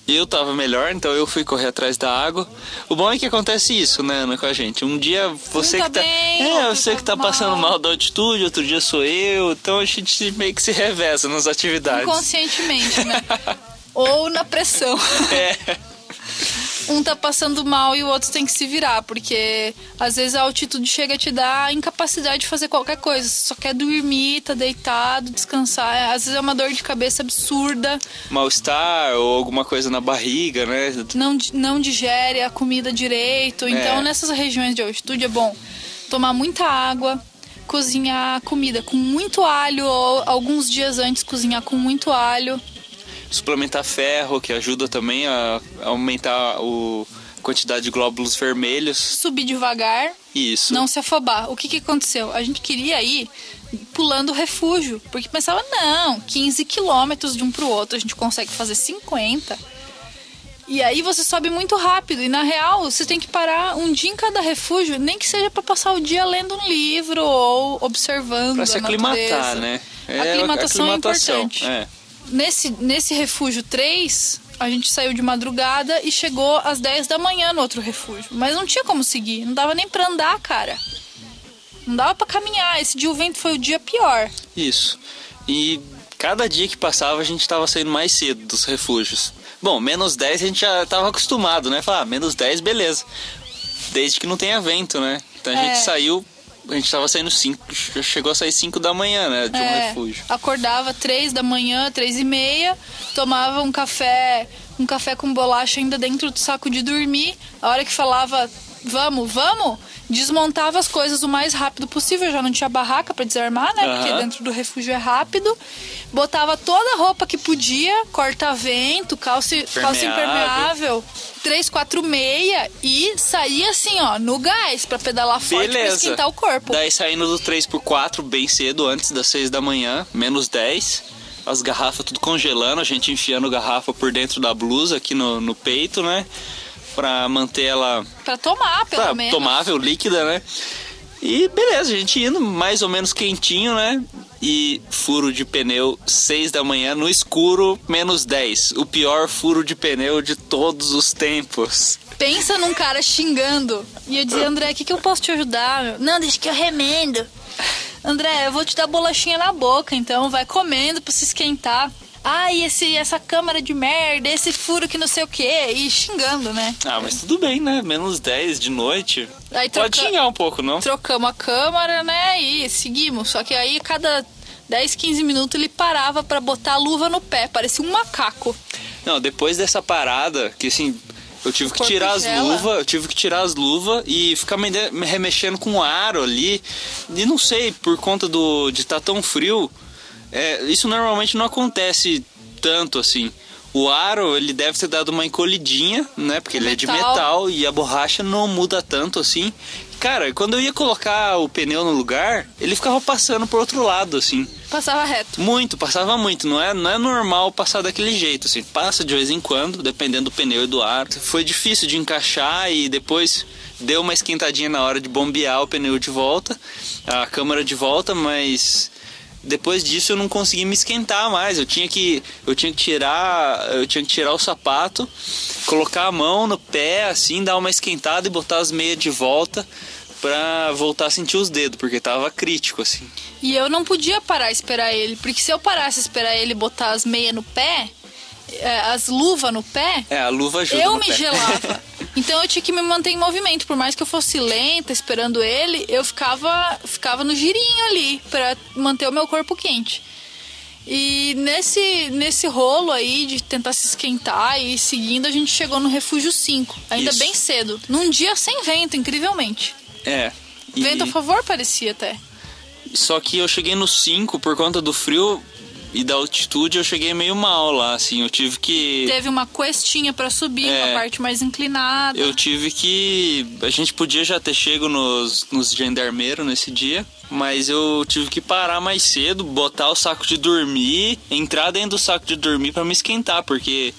eu tava melhor, então eu fui correr atrás da água. O bom é que acontece isso, né, Ana, com a gente. Um dia você tá que tá. bem, é, você que tá mal. passando mal da altitude, outro dia sou eu, então a gente meio que se reveza nas atividades. Inconscientemente, né? <laughs> Ou na pressão. É. <laughs> Um tá passando mal e o outro tem que se virar, porque às vezes a altitude chega a te dar incapacidade de fazer qualquer coisa. Você só quer dormir, tá deitado, descansar. Às vezes é uma dor de cabeça absurda, Mal-estar ou alguma coisa na barriga, né? não, não digere a comida direito. Então, É. nessas regiões de altitude é bom tomar muita água, cozinhar a comida com muito alho, ou alguns dias antes cozinhar com muito alho. Suplementar ferro, que ajuda também a aumentar o a quantidade de glóbulos vermelhos. Subir devagar, Isso. não se afobar. O que, que aconteceu? A gente queria ir pulando o refúgio, porque pensava, não, 15 quilômetros de um pro outro, a gente consegue fazer 50. E aí você sobe muito rápido. E na real, você tem que parar um dia em cada refúgio, nem que seja para passar o dia lendo um livro ou observando. Pra se aclimatar, natureza. né? A aclimatação é aclimatação, importante. É. Nesse, nesse refúgio 3, a gente saiu de madrugada e chegou às 10 da manhã no outro refúgio. Mas não tinha como seguir, não dava nem pra andar, cara. Não dava pra caminhar. Esse dia o vento foi o dia pior. Isso. E cada dia que passava a gente tava saindo mais cedo dos refúgios. Bom, menos 10 a gente já tava acostumado, né? Falar, ah, menos 10, beleza. Desde que não tenha vento, né? Então a É. gente saiu, a gente tava saindo 5, chegou a sair 5 da manhã, né? De um É, refúgio. Acordava 3 da manhã, 3 e meia, tomava um café, um café com bolacha ainda dentro do saco de dormir. A hora que falava, vamos, vamos, desmontava as coisas o mais rápido possível. Já não tinha barraca pra desarmar, né? Porque Aham. dentro do refúgio é rápido. Botava toda a roupa que podia, corta-vento, calça, calça impermeável, 3, 4, meia e saía assim, ó, no gás pra pedalar forte pra Beleza. esquentar o corpo. Daí saindo do 3 por 4 bem cedo, antes das 6 da manhã, menos 10. As garrafas tudo congelando, a gente enfiando garrafa por dentro da blusa aqui no, no peito, né? Pra manter ela Pra tomar, pelo pra, menos. tomável, líquida, né? E beleza, a gente indo mais ou menos quentinho, né? E furo de pneu 6 da manhã no escuro, menos 10. O pior furo de pneu de todos os tempos. Pensa num cara xingando. E eu dizia, André, o que, que eu posso te ajudar? Não, deixa que eu remendo. André, eu vou te dar bolachinha na boca, então vai comendo pra se esquentar. Ai, esse, essa câmara de merda, esse furo que não sei o que, e xingando, né? Ah, mas tudo bem, né? Menos 10 de noite. Aí Pode troca- xingar um pouco, não? Trocamos a câmara, né? E seguimos. Só que aí, cada 10, 15 minutos, ele parava pra botar a luva no pé. Parecia um macaco. Não, depois dessa parada, que assim, eu tive que tirar as luvas, eu tive que tirar as luvas e ficar me, remexendo com o aro ali. E não sei, por conta do de estar tão frio, é, isso normalmente não acontece tanto assim. O aro, ele deve ter dado uma encolhidinha, né? Porque ele é de Metal. metal e a borracha não muda tanto assim. Cara, quando eu ia colocar o pneu no lugar, ele ficava passando pro outro lado, assim. Passava reto. Muito, passava muito. Não é, não é normal passar daquele jeito, assim. Passa de vez em quando, dependendo do pneu e do ar. Foi difícil de encaixar e depois deu uma esquentadinha na hora de bombear o pneu de volta, a câmara de volta, mas depois disso eu não consegui me esquentar mais. Eu tinha que eu tinha que tirar, eu tinha que tirar o sapato, colocar a mão no pé assim, dar uma esquentada e botar as meias de volta pra voltar a sentir os dedos, porque tava crítico assim. E eu não podia parar e esperar ele, porque se eu parasse e esperar ele botar as meias no pé, é, as luvas no pé, É, a luva ajuda eu me pé. gelava. <laughs> Então eu tinha que me manter em movimento. Por mais que eu fosse lenta, esperando ele, eu ficava, ficava no girinho ali pra manter o meu corpo quente. E nesse, nesse rolo aí de tentar se esquentar e ir seguindo, a gente chegou no Refúgio 5. Ainda Isso. bem cedo. Num dia sem vento, incrivelmente. É. E- Vento a favor parecia até. Só que eu cheguei no 5 por conta do frio e da altitude, eu cheguei meio mal lá, assim. Eu tive que. Teve uma questinha pra subir, É. uma parte mais inclinada. Eu tive que. A gente podia já ter chego nos, nos gendarmeiros nesse dia, mas eu tive que parar mais cedo, botar o saco de dormir, entrar dentro do saco de dormir pra me esquentar, porque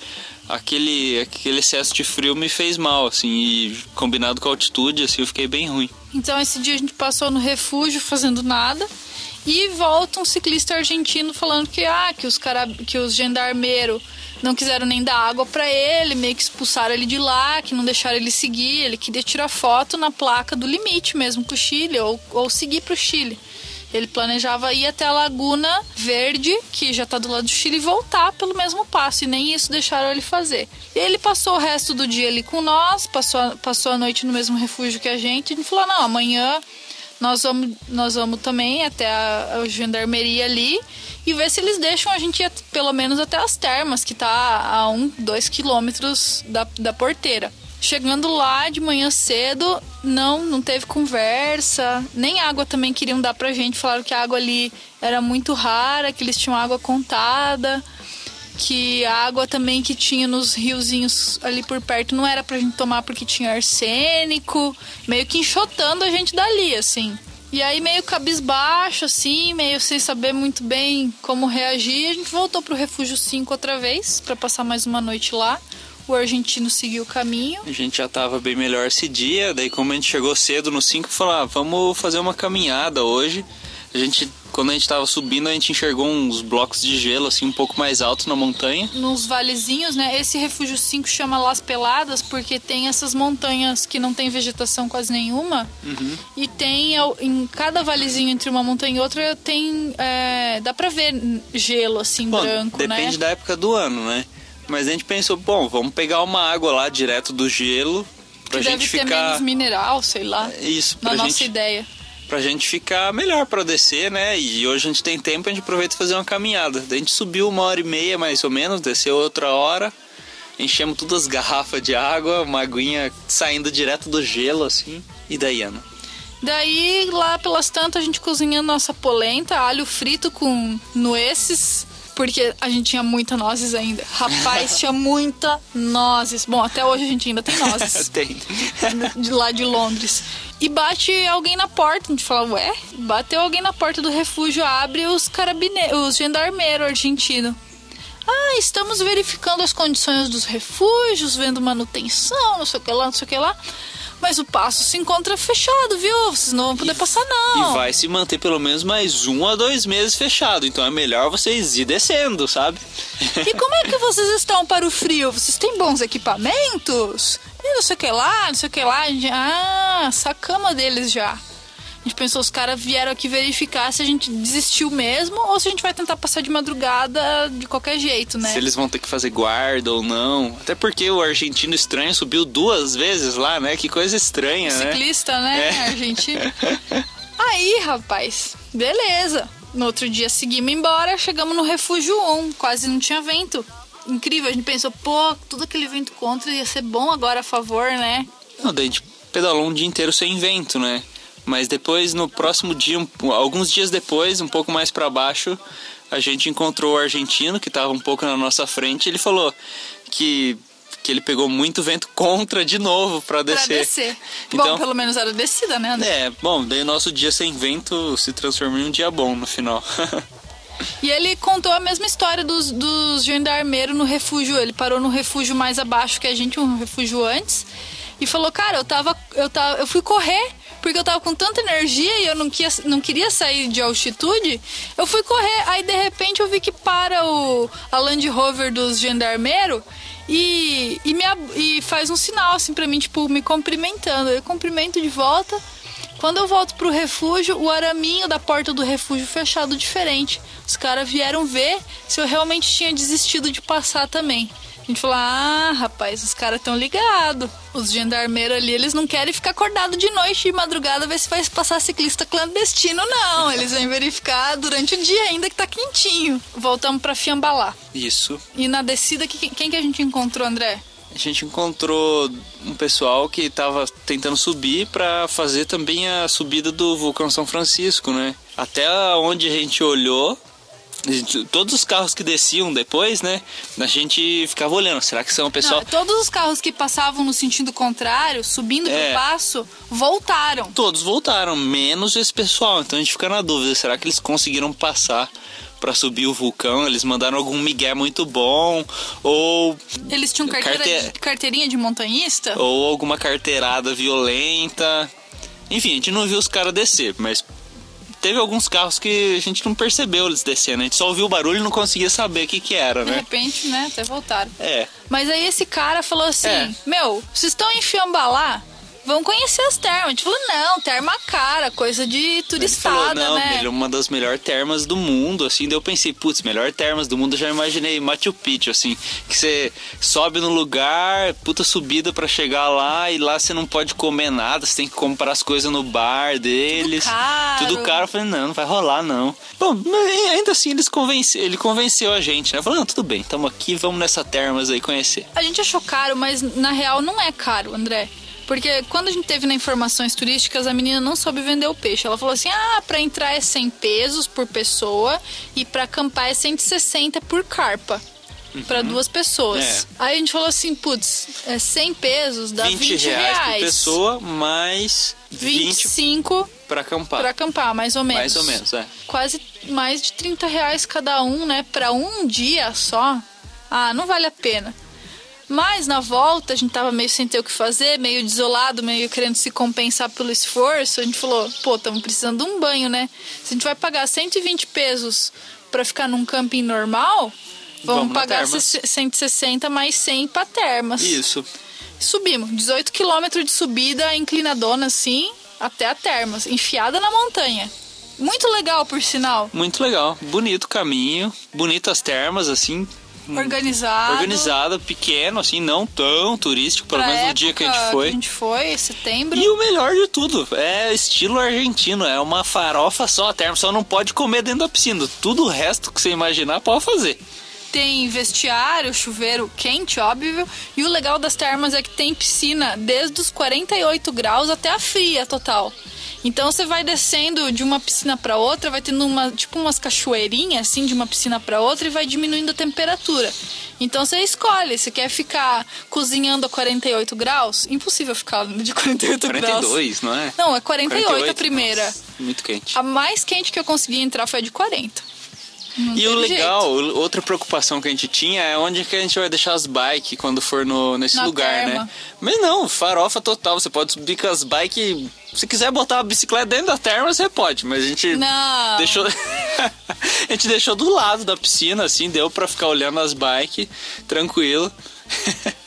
aquele, aquele excesso de frio me fez mal, assim, e combinado com a altitude, assim, eu fiquei bem ruim. Então esse dia a gente passou no refúgio fazendo nada. E volta um ciclista argentino falando que ah, que os cara, que os gendarmeiros não quiseram nem dar água pra ele, meio que expulsaram ele de lá, que não deixaram ele seguir, ele queria tirar foto na placa do limite mesmo com o Chile ou, ou seguir pro Chile. Ele planejava ir até a Laguna Verde, que já tá do lado do Chile, e voltar pelo mesmo passo, e nem isso deixaram ele fazer. Ele passou o resto do dia ali com nós, passou, passou a noite no mesmo refúgio que a gente, e falou: não, amanhã nós vamos, nós vamos também até a, a gendarmeria ali e ver se eles deixam a gente ir pelo menos até as termas, que tá a um, dois quilômetros da, da porteira. Chegando lá de manhã cedo, não, não teve conversa, nem água também queriam dar pra gente. Falaram que a água ali era muito rara, que eles tinham água contada, que a água também que tinha nos riozinhos ali por perto não era pra gente tomar porque tinha arsênico, meio que enxotando a gente dali, assim. E aí meio cabisbaixo, assim, meio sem saber muito bem como reagir, a gente voltou pro Refúgio 5 outra vez, pra passar mais uma noite lá. O argentino seguiu o caminho. A gente já tava bem melhor esse dia, daí como a gente chegou cedo no 5, falou, ah, vamos fazer uma caminhada hoje. A gente, quando a gente tava subindo, a gente enxergou uns blocos de gelo, assim, um pouco mais altos na montanha. nos valezinhos, né? Esse refúgio 5 chama Las Peladas porque tem essas montanhas que não tem vegetação quase nenhuma. E tem em cada valezinho entre uma montanha e outra tem. é, dá pra ver gelo assim, Bom, branco, depende né? da época do ano, né? Mas a gente pensou, bom, vamos pegar uma água lá direto do gelo pra Que gente deve ter ficar... menos mineral, sei lá. Isso, Na pra nossa gente, ideia. Pra gente ficar melhor pra descer, né? E hoje a gente tem tempo, a gente aproveita e fazer uma caminhada. A gente subiu uma hora e meia, mais ou menos, desceu outra hora. Enchemos todas as garrafas de água, uma aguinha saindo direto do gelo, assim. E daí, Ana? Daí, lá pelas tantas, a gente cozinhando nossa polenta, alho frito com nueces, porque a gente tinha muita nozes ainda. Rapaz, tinha muita nozes. Bom, até hoje a gente ainda tem nozes. <laughs> Tem. de lá de Londres. E bate alguém na porta. A gente fala, ué? Bateu alguém na porta do refúgio, abre os carabineiros, os gendarmeiros argentinos. Ah, estamos verificando as condições dos refúgios, vendo manutenção, não sei o que lá, não sei o que lá. Mas o passo se encontra fechado, viu? Vocês não vão poder passar, não. E vai se manter pelo menos mais um a dois meses fechado. Então é melhor vocês ir descendo, sabe? E como é que <laughs> vocês estão para o frio? Vocês têm bons equipamentos? E não sei o que lá, não sei o que lá. Ah, sacama deles já. A gente pensou, os caras vieram aqui verificar se a gente desistiu mesmo ou se a gente vai tentar passar de madrugada de qualquer jeito, né? Se eles vão ter que fazer guarda ou não. Até porque o argentino estranho subiu duas vezes lá, né? Que coisa estranha, né? Ciclista, né? É. Argentino. <laughs> Aí, rapaz, beleza. No outro dia seguimos embora, chegamos no refúgio 1, quase não tinha vento. Incrível, a gente pensou, pô, tudo aquele vento contra ia ser bom agora a favor, né? Não, daí a gente pedalou um dia inteiro sem vento, né? Mas depois, no próximo dia, um- alguns dias depois, um pouco mais pra baixo, a gente encontrou o argentino que estava um pouco na nossa frente. Ele falou que que ele pegou muito vento <laughs> contra de novo para Pra descer. descer. Então- Bom, pelo menos era descida, né, André? É, bom, daí o nosso dia sem vento se transformou em um dia bom no final. <laughs> E ele contou a mesma história dos, dos gendarmeiros no refúgio. Ele parou no refúgio mais abaixo que a gente, um refúgio antes. E falou, cara, eu tava. Eu, tava, eu fui correr, porque eu tava com tanta energia e eu não, quia, não queria sair de altitude. Eu fui correr, aí de repente eu vi que para o, a Land Rover dos gendarmeiros e, e, me, e faz um sinal assim pra mim, tipo, me cumprimentando. Eu cumprimento de volta. Quando eu volto pro refúgio, o araminho da porta do refúgio fechado diferente. Os caras vieram ver se eu realmente tinha desistido de passar também. A gente falou: ah, rapaz, os caras estão ligados. Os gendarmeiros ali, eles não querem ficar acordado de noite de madrugada ver se vai passar ciclista clandestino, não. Eles vêm verificar durante o dia ainda que tá quentinho. Voltamos pra Fiambalá. Isso. E na descida, que- quem que a gente encontrou, André? A gente encontrou um pessoal que estava tentando subir para fazer também a subida do vulcão São Francisco, né? Até onde a gente olhou, gente- todos os carros que desciam depois, né? A gente ficava olhando, será que são o pessoal? Não, todos os carros que passavam no sentido contrário, subindo É. pro passo, voltaram. Todos voltaram, menos esse pessoal. Então a gente fica na dúvida, será que eles conseguiram passar para subir o vulcão? Eles mandaram algum migué muito bom ou Eles tinham carteira Carte- de- carteirinha de montanhista? ou alguma carteirada violenta. Enfim, a gente não viu os caras descer, mas teve alguns carros que a gente não percebeu eles descendo. A gente só ouviu o barulho e não conseguia saber o que que era, De né? repente, né, até voltaram. É. Mas aí esse cara falou assim: É. Meu, vocês estão em Fiambalá? Vão conhecer as termas. Falou: Não, terma cara, coisa de Ele falou, turistada, não, né? uma das melhores termas do mundo, assim. Daí eu pensei, putz, melhor termas do mundo, eu já imaginei Machu Picchu, assim. Que você sobe no lugar, puta subida pra chegar lá, e lá você não pode comer nada, você tem que comprar as coisas no bar deles. caro. Tudo caro. Eu falei, não, não vai rolar, não. Bom, mas ainda assim eles convence, ele convenceu a gente, né? Falou, não, tudo bem, tamo aqui, vamos nessa termas aí conhecer. A gente achou caro, mas na real não é caro, André. Porque quando a gente teve na informações turísticas, a menina não soube vender o peixe. Ela falou assim: ah, pra entrar é 100 pesos por pessoa e pra acampar é 160 por carpa. Pra duas pessoas. É. Aí a gente falou assim: putz, é 100 pesos, dá 20, 20 reais, por pessoa, mais 20 25 pra acampar. pra acampar, mais ou menos. Mais ou menos, é. Quase mais de 30 reais cada um, né? Pra um dia só. Ah, não vale a pena. Mas na volta a gente tava meio sem ter o que fazer, meio desolado, meio querendo se compensar pelo esforço. A gente falou, pô, estamos precisando de um banho, né? Se a gente vai pagar 120 pesos pra ficar num camping normal, vamos, Vamos pagar Termas. 160 mais 100 pra termas. Isso. Subimos, 18 quilômetros de subida, inclinadona assim, até a termas, enfiada na montanha. Muito legal, por sinal. Muito legal. Bonito o caminho, bonitas termas, assim. Organizado. Organizado, pequeno, assim, não tão turístico, pelo Pra menos no dia que a gente foi. a gente foi, setembro. E o melhor de tudo, é estilo argentino, é uma farofa só, a terma só não pode comer dentro da piscina. Tudo o resto que você imaginar pode fazer. Tem vestiário, chuveiro quente, óbvio. E o legal das termas é que tem piscina desde os 48 graus até a fria total. Então você vai descendo de uma piscina para outra, vai tendo uma, tipo umas cachoeirinhas assim de uma piscina para outra e vai diminuindo a temperatura. Então você escolhe, se quer ficar cozinhando a 48 graus, impossível ficar de 48, graus. 42, não é? Não, é 48, a primeira. nossa, muito quente. A mais quente que eu consegui entrar foi a de 40. Não E o legal, outra preocupação que a gente tinha é onde que a gente vai deixar as bikes quando for no, nesse Na lugar, terma. né? Mas não, farofa total. Você pode subir com as bikes. Se quiser botar a bicicleta dentro da terma, você pode. Mas a gente Não. deixou. <laughs> a gente deixou do lado da piscina, assim, deu pra ficar olhando as bikes, tranquilo. <laughs>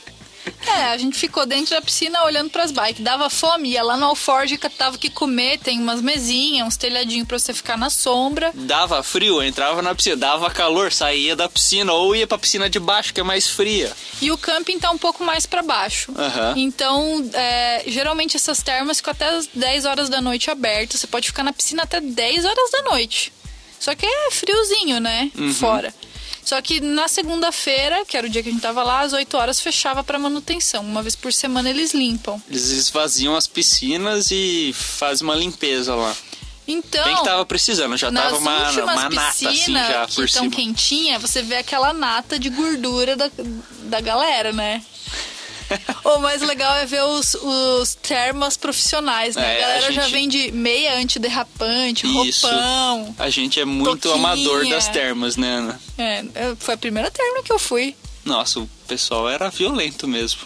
É, a gente ficou dentro da piscina olhando pras bikes. Dava fome, ia lá no alforge, catava o que comer, tem umas mesinhas, uns telhadinhos pra você ficar na sombra. Dava frio, entrava na piscina. Dava calor, saía da piscina. Ou ia pra piscina de baixo, que é mais fria. E o camping tá um pouco mais pra baixo. Aham. Então, é, geralmente essas termas ficam até as 10 horas da noite abertas. Você pode ficar na piscina até 10 horas da noite. Só que é friozinho, né? Uhum. Fora. Só que na segunda-feira, que era o dia que a gente tava lá, às 8 horas fechava pra manutenção. Uma vez por semana eles limpam. Eles esvaziam as piscinas e fazem uma limpeza lá. Então, Bem que tava precisando, já tava uma, uma nata assim já que por estão cima. quentinha, você vê aquela nata de gordura da, da galera, né? <laughs> o mais legal é ver os, os termas profissionais, né? É, a a galera já gente- vem de meia antiderrapante, Isso. roupão. A gente é muito Toquinha. amador das termas, né, Ana? É, eu- foi a primeira terma que eu fui. Nossa, o pessoal era violento mesmo.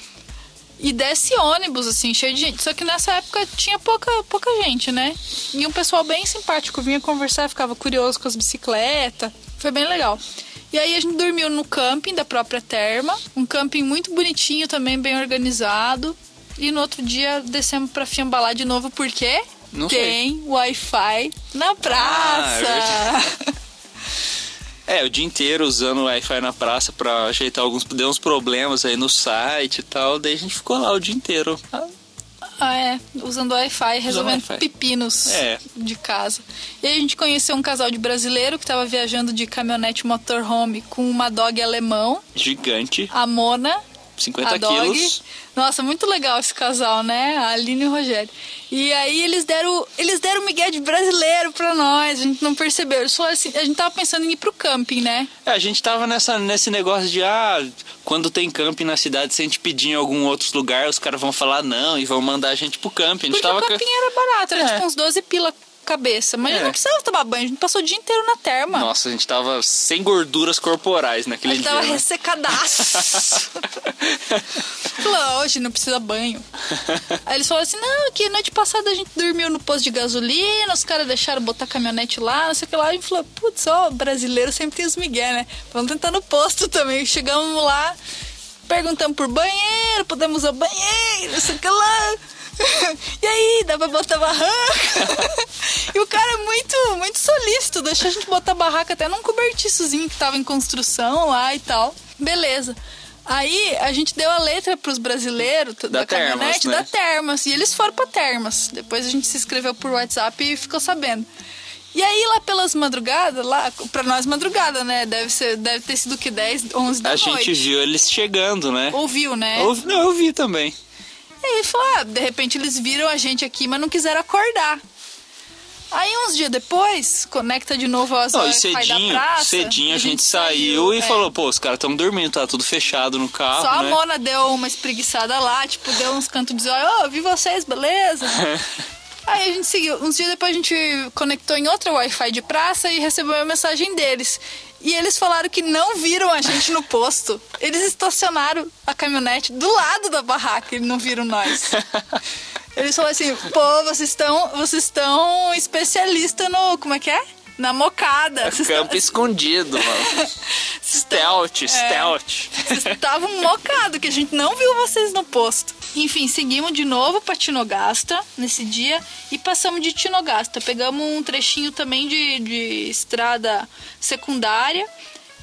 E desce ônibus, assim, cheio de gente. Só que nessa época tinha pouca, pouca gente, né? E um pessoal bem simpático vinha conversar, ficava curioso com as bicicletas. Foi bem legal. E aí a gente dormiu no camping da própria terma. Um camping muito bonitinho também, bem organizado. E no outro dia descemos pra Fiambalá de novo, porque Não tem Wi-Fi na praça. é <laughs> É, o dia inteiro usando o Wi-Fi na praça pra ajeitar alguns. Deu uns problemas aí no site e tal. Daí a gente ficou lá o dia inteiro. Ah, é. Usando Wi-Fi, resolvendo Wi-Fi. pepinos É. de casa. E aí a gente conheceu um casal de brasileiro que tava viajando de caminhonete motorhome com uma dog alemão, Gigante, a Mona. 50 a dog. quilos. Nossa, muito legal esse casal, né? A Aline e o Rogério. E aí eles deram, eles deram Miguel de brasileiro pra nós, a gente não percebeu. Eles falaram assim, a gente tava pensando em ir pro camping, né? É, a gente tava nessa, nesse negócio de, ah, quando tem camping na cidade, se a gente pedir em algum outro lugar, os caras vão falar não e vão mandar a gente pro camping. A gente Porque tava o camping era barato, era É. tipo uns 12 pila cabeça. Mas É. não precisava tomar banho, a gente passou o dia inteiro na terma. Nossa, a gente tava sem gorduras corporais naquele Ele dia. tava né? ressecadaço. <laughs> Falou, hoje não precisa banho. Aí eles falaram assim: não, que noite passada a gente dormiu no posto de gasolina, os caras deixaram botar caminhonete lá, não sei o que lá. E a gente falou: putz, ó, brasileiro sempre tem os migué, né? Vamos tentar no posto também. Chegamos lá, perguntamos por banheiro, podemos usar banheiro, não sei o que lá. <laughs> E aí, dá pra botar barraca? <laughs> e o cara é muito, muito solícito, deixou a gente botar barraca até num cobertiçozinho que tava em construção lá e tal. Beleza. Aí a gente deu a letra pros brasileiros t- da, Da Termas, caminhonete né? da Termas. E eles foram pra Termas. Depois a gente se inscreveu por WhatsApp e ficou sabendo. E aí lá pelas madrugadas, lá, pra nós madrugada, né? Deve, ser, deve ter sido o que? 10, 11 da A noite. gente viu eles chegando, né? Ouviu, né? Eu, não, eu vi também. E aí falou, ah, de repente eles viram a gente aqui, mas não quiseram acordar. Aí uns dias depois, conecta de novo as Não, e cedinho, da praça. cedinho a gente saiu e é. falou, pô, os caras estão dormindo, tá tudo fechado no carro, Só a né? Mona deu uma espreguiçada lá, tipo, deu uns cantos de zóio, ô, vi vocês, beleza? <laughs> Aí a gente seguiu. Uns dias depois a gente conectou em outra Wi-Fi de praça e recebeu uma mensagem deles. E eles falaram que não viram a gente no posto. Eles estacionaram a caminhonete do lado da barraca e não viram nós. <laughs> Eles falaram assim, pô, vocês estão vocês estão especialista no. Como é que é? Na mocada. Vocês Campo escondido, mano. <laughs> Stealth, É. stealth. Vocês estavam mocados, que a gente não viu vocês no posto. Enfim, seguimos de novo pra Tinogasta nesse dia e passamos de Tinogasta. Pegamos um trechinho também de, de estrada secundária,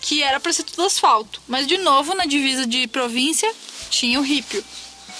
que era pra ser tudo asfalto. Mas de novo, na divisa de província, tinha o rípio.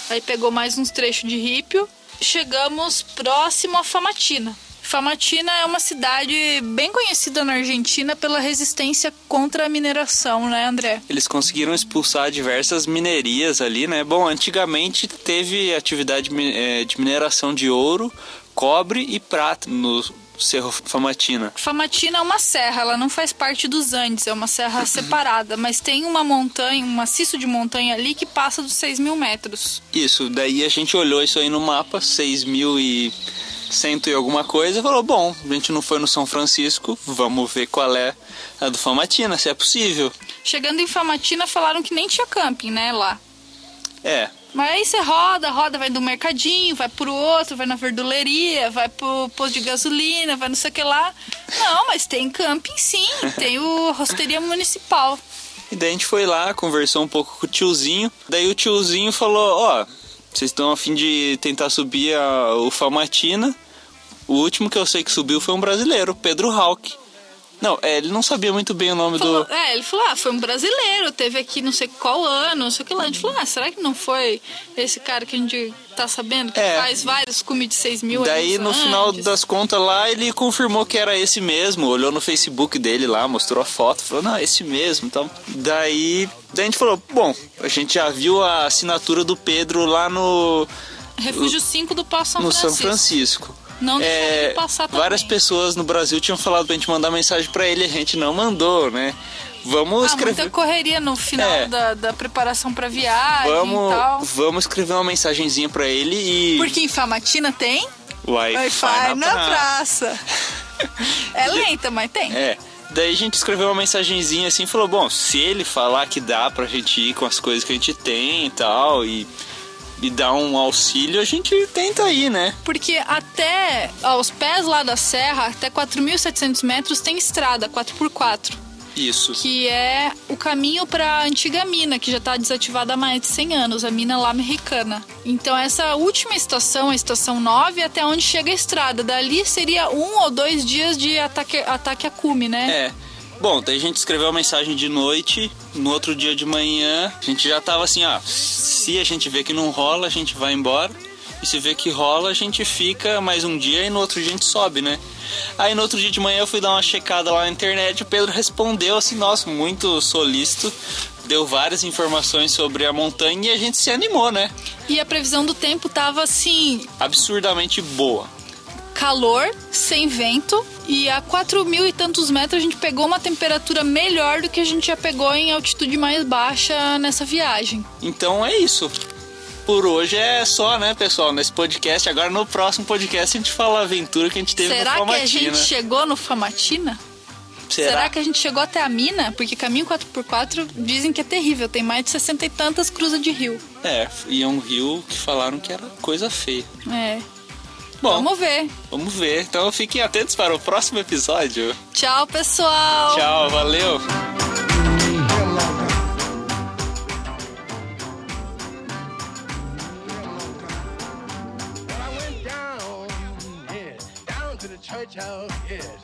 Aí pegou mais uns trechos de rípio. Chegamos próximo a Famatina. Famatina é uma cidade bem conhecida na Argentina pela resistência contra a mineração, né, André? Eles conseguiram expulsar diversas minerias ali, né? Bom, antigamente teve atividade eh, de mineração de ouro, cobre e prata no Cerro Famatina. Famatina é uma serra, ela não faz parte dos Andes, é uma serra separada, mas tem uma montanha, um maciço de montanha ali que passa dos 6 mil metros. Isso, daí a gente olhou isso aí no mapa, 6.100 e alguma coisa, e falou, bom, a gente não foi no São Francisco, vamos ver qual é a do Famatina, se é possível. Chegando em Famatina, falaram que nem tinha camping, né, lá. É, Mas aí você roda, roda, vai do mercadinho, vai pro outro, vai na verduleria, vai pro posto de gasolina, vai não sei o que lá. Não, mas tem camping sim, tem o rosteria municipal. E daí a gente foi lá, conversou um pouco com o tiozinho. Daí o tiozinho falou: Ó, vocês estão a fim de tentar subir a, o Famatina. O último que eu sei que subiu foi um brasileiro, Pedro Hawk. Não, é, ele não sabia muito bem o nome Falou- do. é, ele falou, ah, foi um brasileiro, teve aqui não sei qual ano, não sei o que lá. A gente falou, ah, será que não foi esse cara que a gente tá sabendo que É. faz vários cumes de 6 mil Daí no final antes? das contas lá ele confirmou que era esse mesmo, olhou no Facebook dele lá, mostrou a foto, falou, não, esse mesmo, então. Daí, daí a gente falou, bom, a gente já viu a assinatura do Pedro lá no Refúgio 5 do Poço São no Francisco. São Francisco. Não é, passar também. várias pessoas no Brasil tinham falado pra gente mandar mensagem pra ele e a gente não mandou, né? Vamos Ah, escrever. muita correria no final É. da, da preparação pra viagem e Vamos, tal. vamos escrever uma mensagenzinha pra ele e. Porque em Famatina tem Wi-Fi Wi-Fi na, pra- praça. <laughs> é lenta, mas tem. É. Daí a gente escreveu uma mensagenzinha assim e falou: bom, se ele falar que dá pra gente ir com as coisas que a gente tem e tal, e, e dar um auxílio, a gente tenta ir, né? Porque até aos pés lá da serra, até 4.700 metros, tem estrada 4x4. Isso. Que é o caminho pra antiga mina, que já tá desativada há mais de 100 anos, a mina lá americana. Então essa última estação, a estação 9, é até onde chega a estrada. Dali seria um ou dois dias de ataque, ataque a cume, né? É. Bom, daí a gente escreveu a mensagem de noite, no outro dia de manhã, a gente já tava assim, ah, se a gente vê que não rola, a gente vai embora. E se vê que rola, a gente fica mais um dia e no outro dia a gente sobe, né? Aí no outro dia de manhã eu fui dar uma checada lá na internet, o Pedro respondeu assim, nossa, muito solícito, deu várias informações sobre a montanha e a gente se animou, né? E a previsão do tempo tava assim, Absurdamente boa. Calor, sem vento. E a 4 mil e tantos metros a gente pegou uma temperatura melhor do que a gente já pegou em altitude mais baixa nessa viagem. Então é isso. Por hoje é só, né, pessoal, nesse podcast. Agora no próximo podcast a gente fala a aventura que a gente teve Será no que a Famatina. gente chegou no Famatina? Será? que a gente chegou até a mina? Porque caminho 4x4 dizem que é terrível, tem mais de 60 e tantas cruzas de rio. É, e é um rio que falaram que era coisa feia. É. Bom, Vamos ver. vamos ver. Então fiquem atentos para o próximo episódio. Tchau, pessoal! Tchau, valeu! Church house, yes.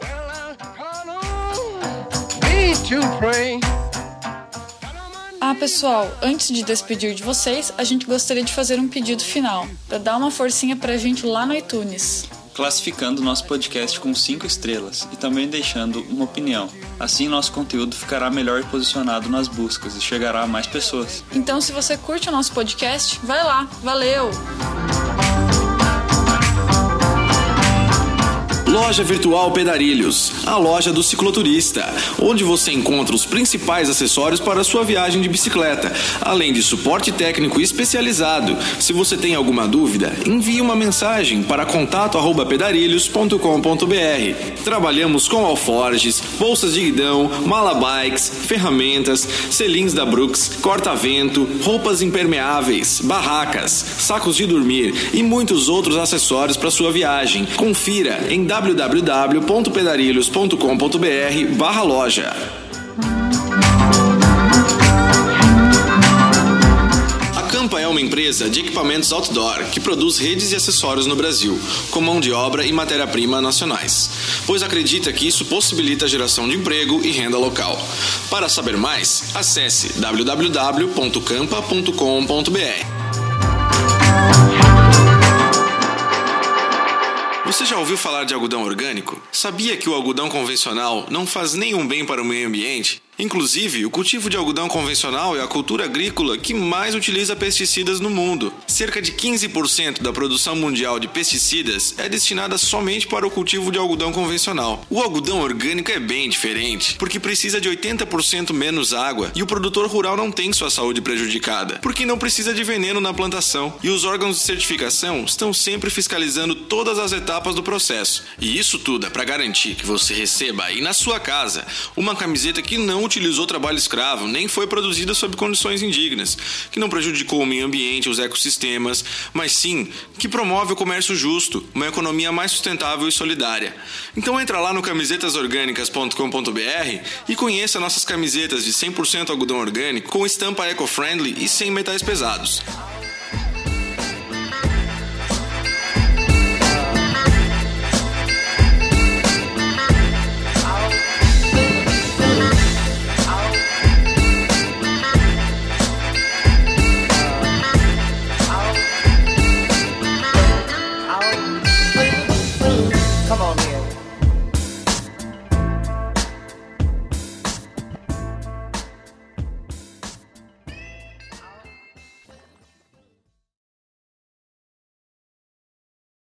Well, I called on me to pray. Ah, pessoal, antes de despedir de vocês, a gente gostaria de fazer um pedido final, para dar uma forcinha pra gente lá no iTunes. Classificando nosso podcast com 5 estrelas e também deixando uma opinião. Assim nosso conteúdo ficará melhor posicionado nas buscas e chegará a mais pessoas. Então, se você curte o nosso podcast, vai lá. Valeu! Loja Virtual Pedarilhos, a loja do cicloturista, onde você encontra os principais acessórios para a sua viagem de bicicleta, além de suporte técnico especializado. Se você tem alguma dúvida, envie uma mensagem para contato@pedarilhos.com.br. Trabalhamos com alforges, bolsas de guidão, malabikes, ferramentas, selins da Brooks, corta-vento, roupas impermeáveis, barracas, sacos de dormir e muitos outros acessórios para sua viagem. Confira em www.pedarilhos.com.br barra loja. A Campa é uma empresa de equipamentos outdoor que produz redes e acessórios no Brasil, com mão de obra e matéria-prima nacionais, pois acredita que isso possibilita a geração de emprego e renda local. Para saber mais, acesse www.campa.com.br. Você já ouviu falar de algodão orgânico? Sabia que o algodão convencional não faz nenhum bem para o meio ambiente? Inclusive, o cultivo de algodão convencional é a cultura agrícola que mais utiliza pesticidas no mundo. Cerca de 15% da produção mundial de pesticidas é destinada somente para o cultivo de algodão convencional. O algodão orgânico é bem diferente, porque precisa de 80% menos água e o produtor rural não tem sua saúde prejudicada, porque não precisa de veneno na plantação e os órgãos de certificação estão sempre fiscalizando todas as etapas do processo. E isso tudo é para garantir que você receba aí na sua casa uma camiseta que não utilizou trabalho escravo, nem foi produzida sob condições indignas, que não prejudicou o meio ambiente, os ecossistemas, mas sim que promove o comércio justo, uma economia mais sustentável e solidária. Então entra lá no camisetasorgânicas.com.br e conheça nossas camisetas de 100% algodão orgânico com estampa eco-friendly e sem metais pesados.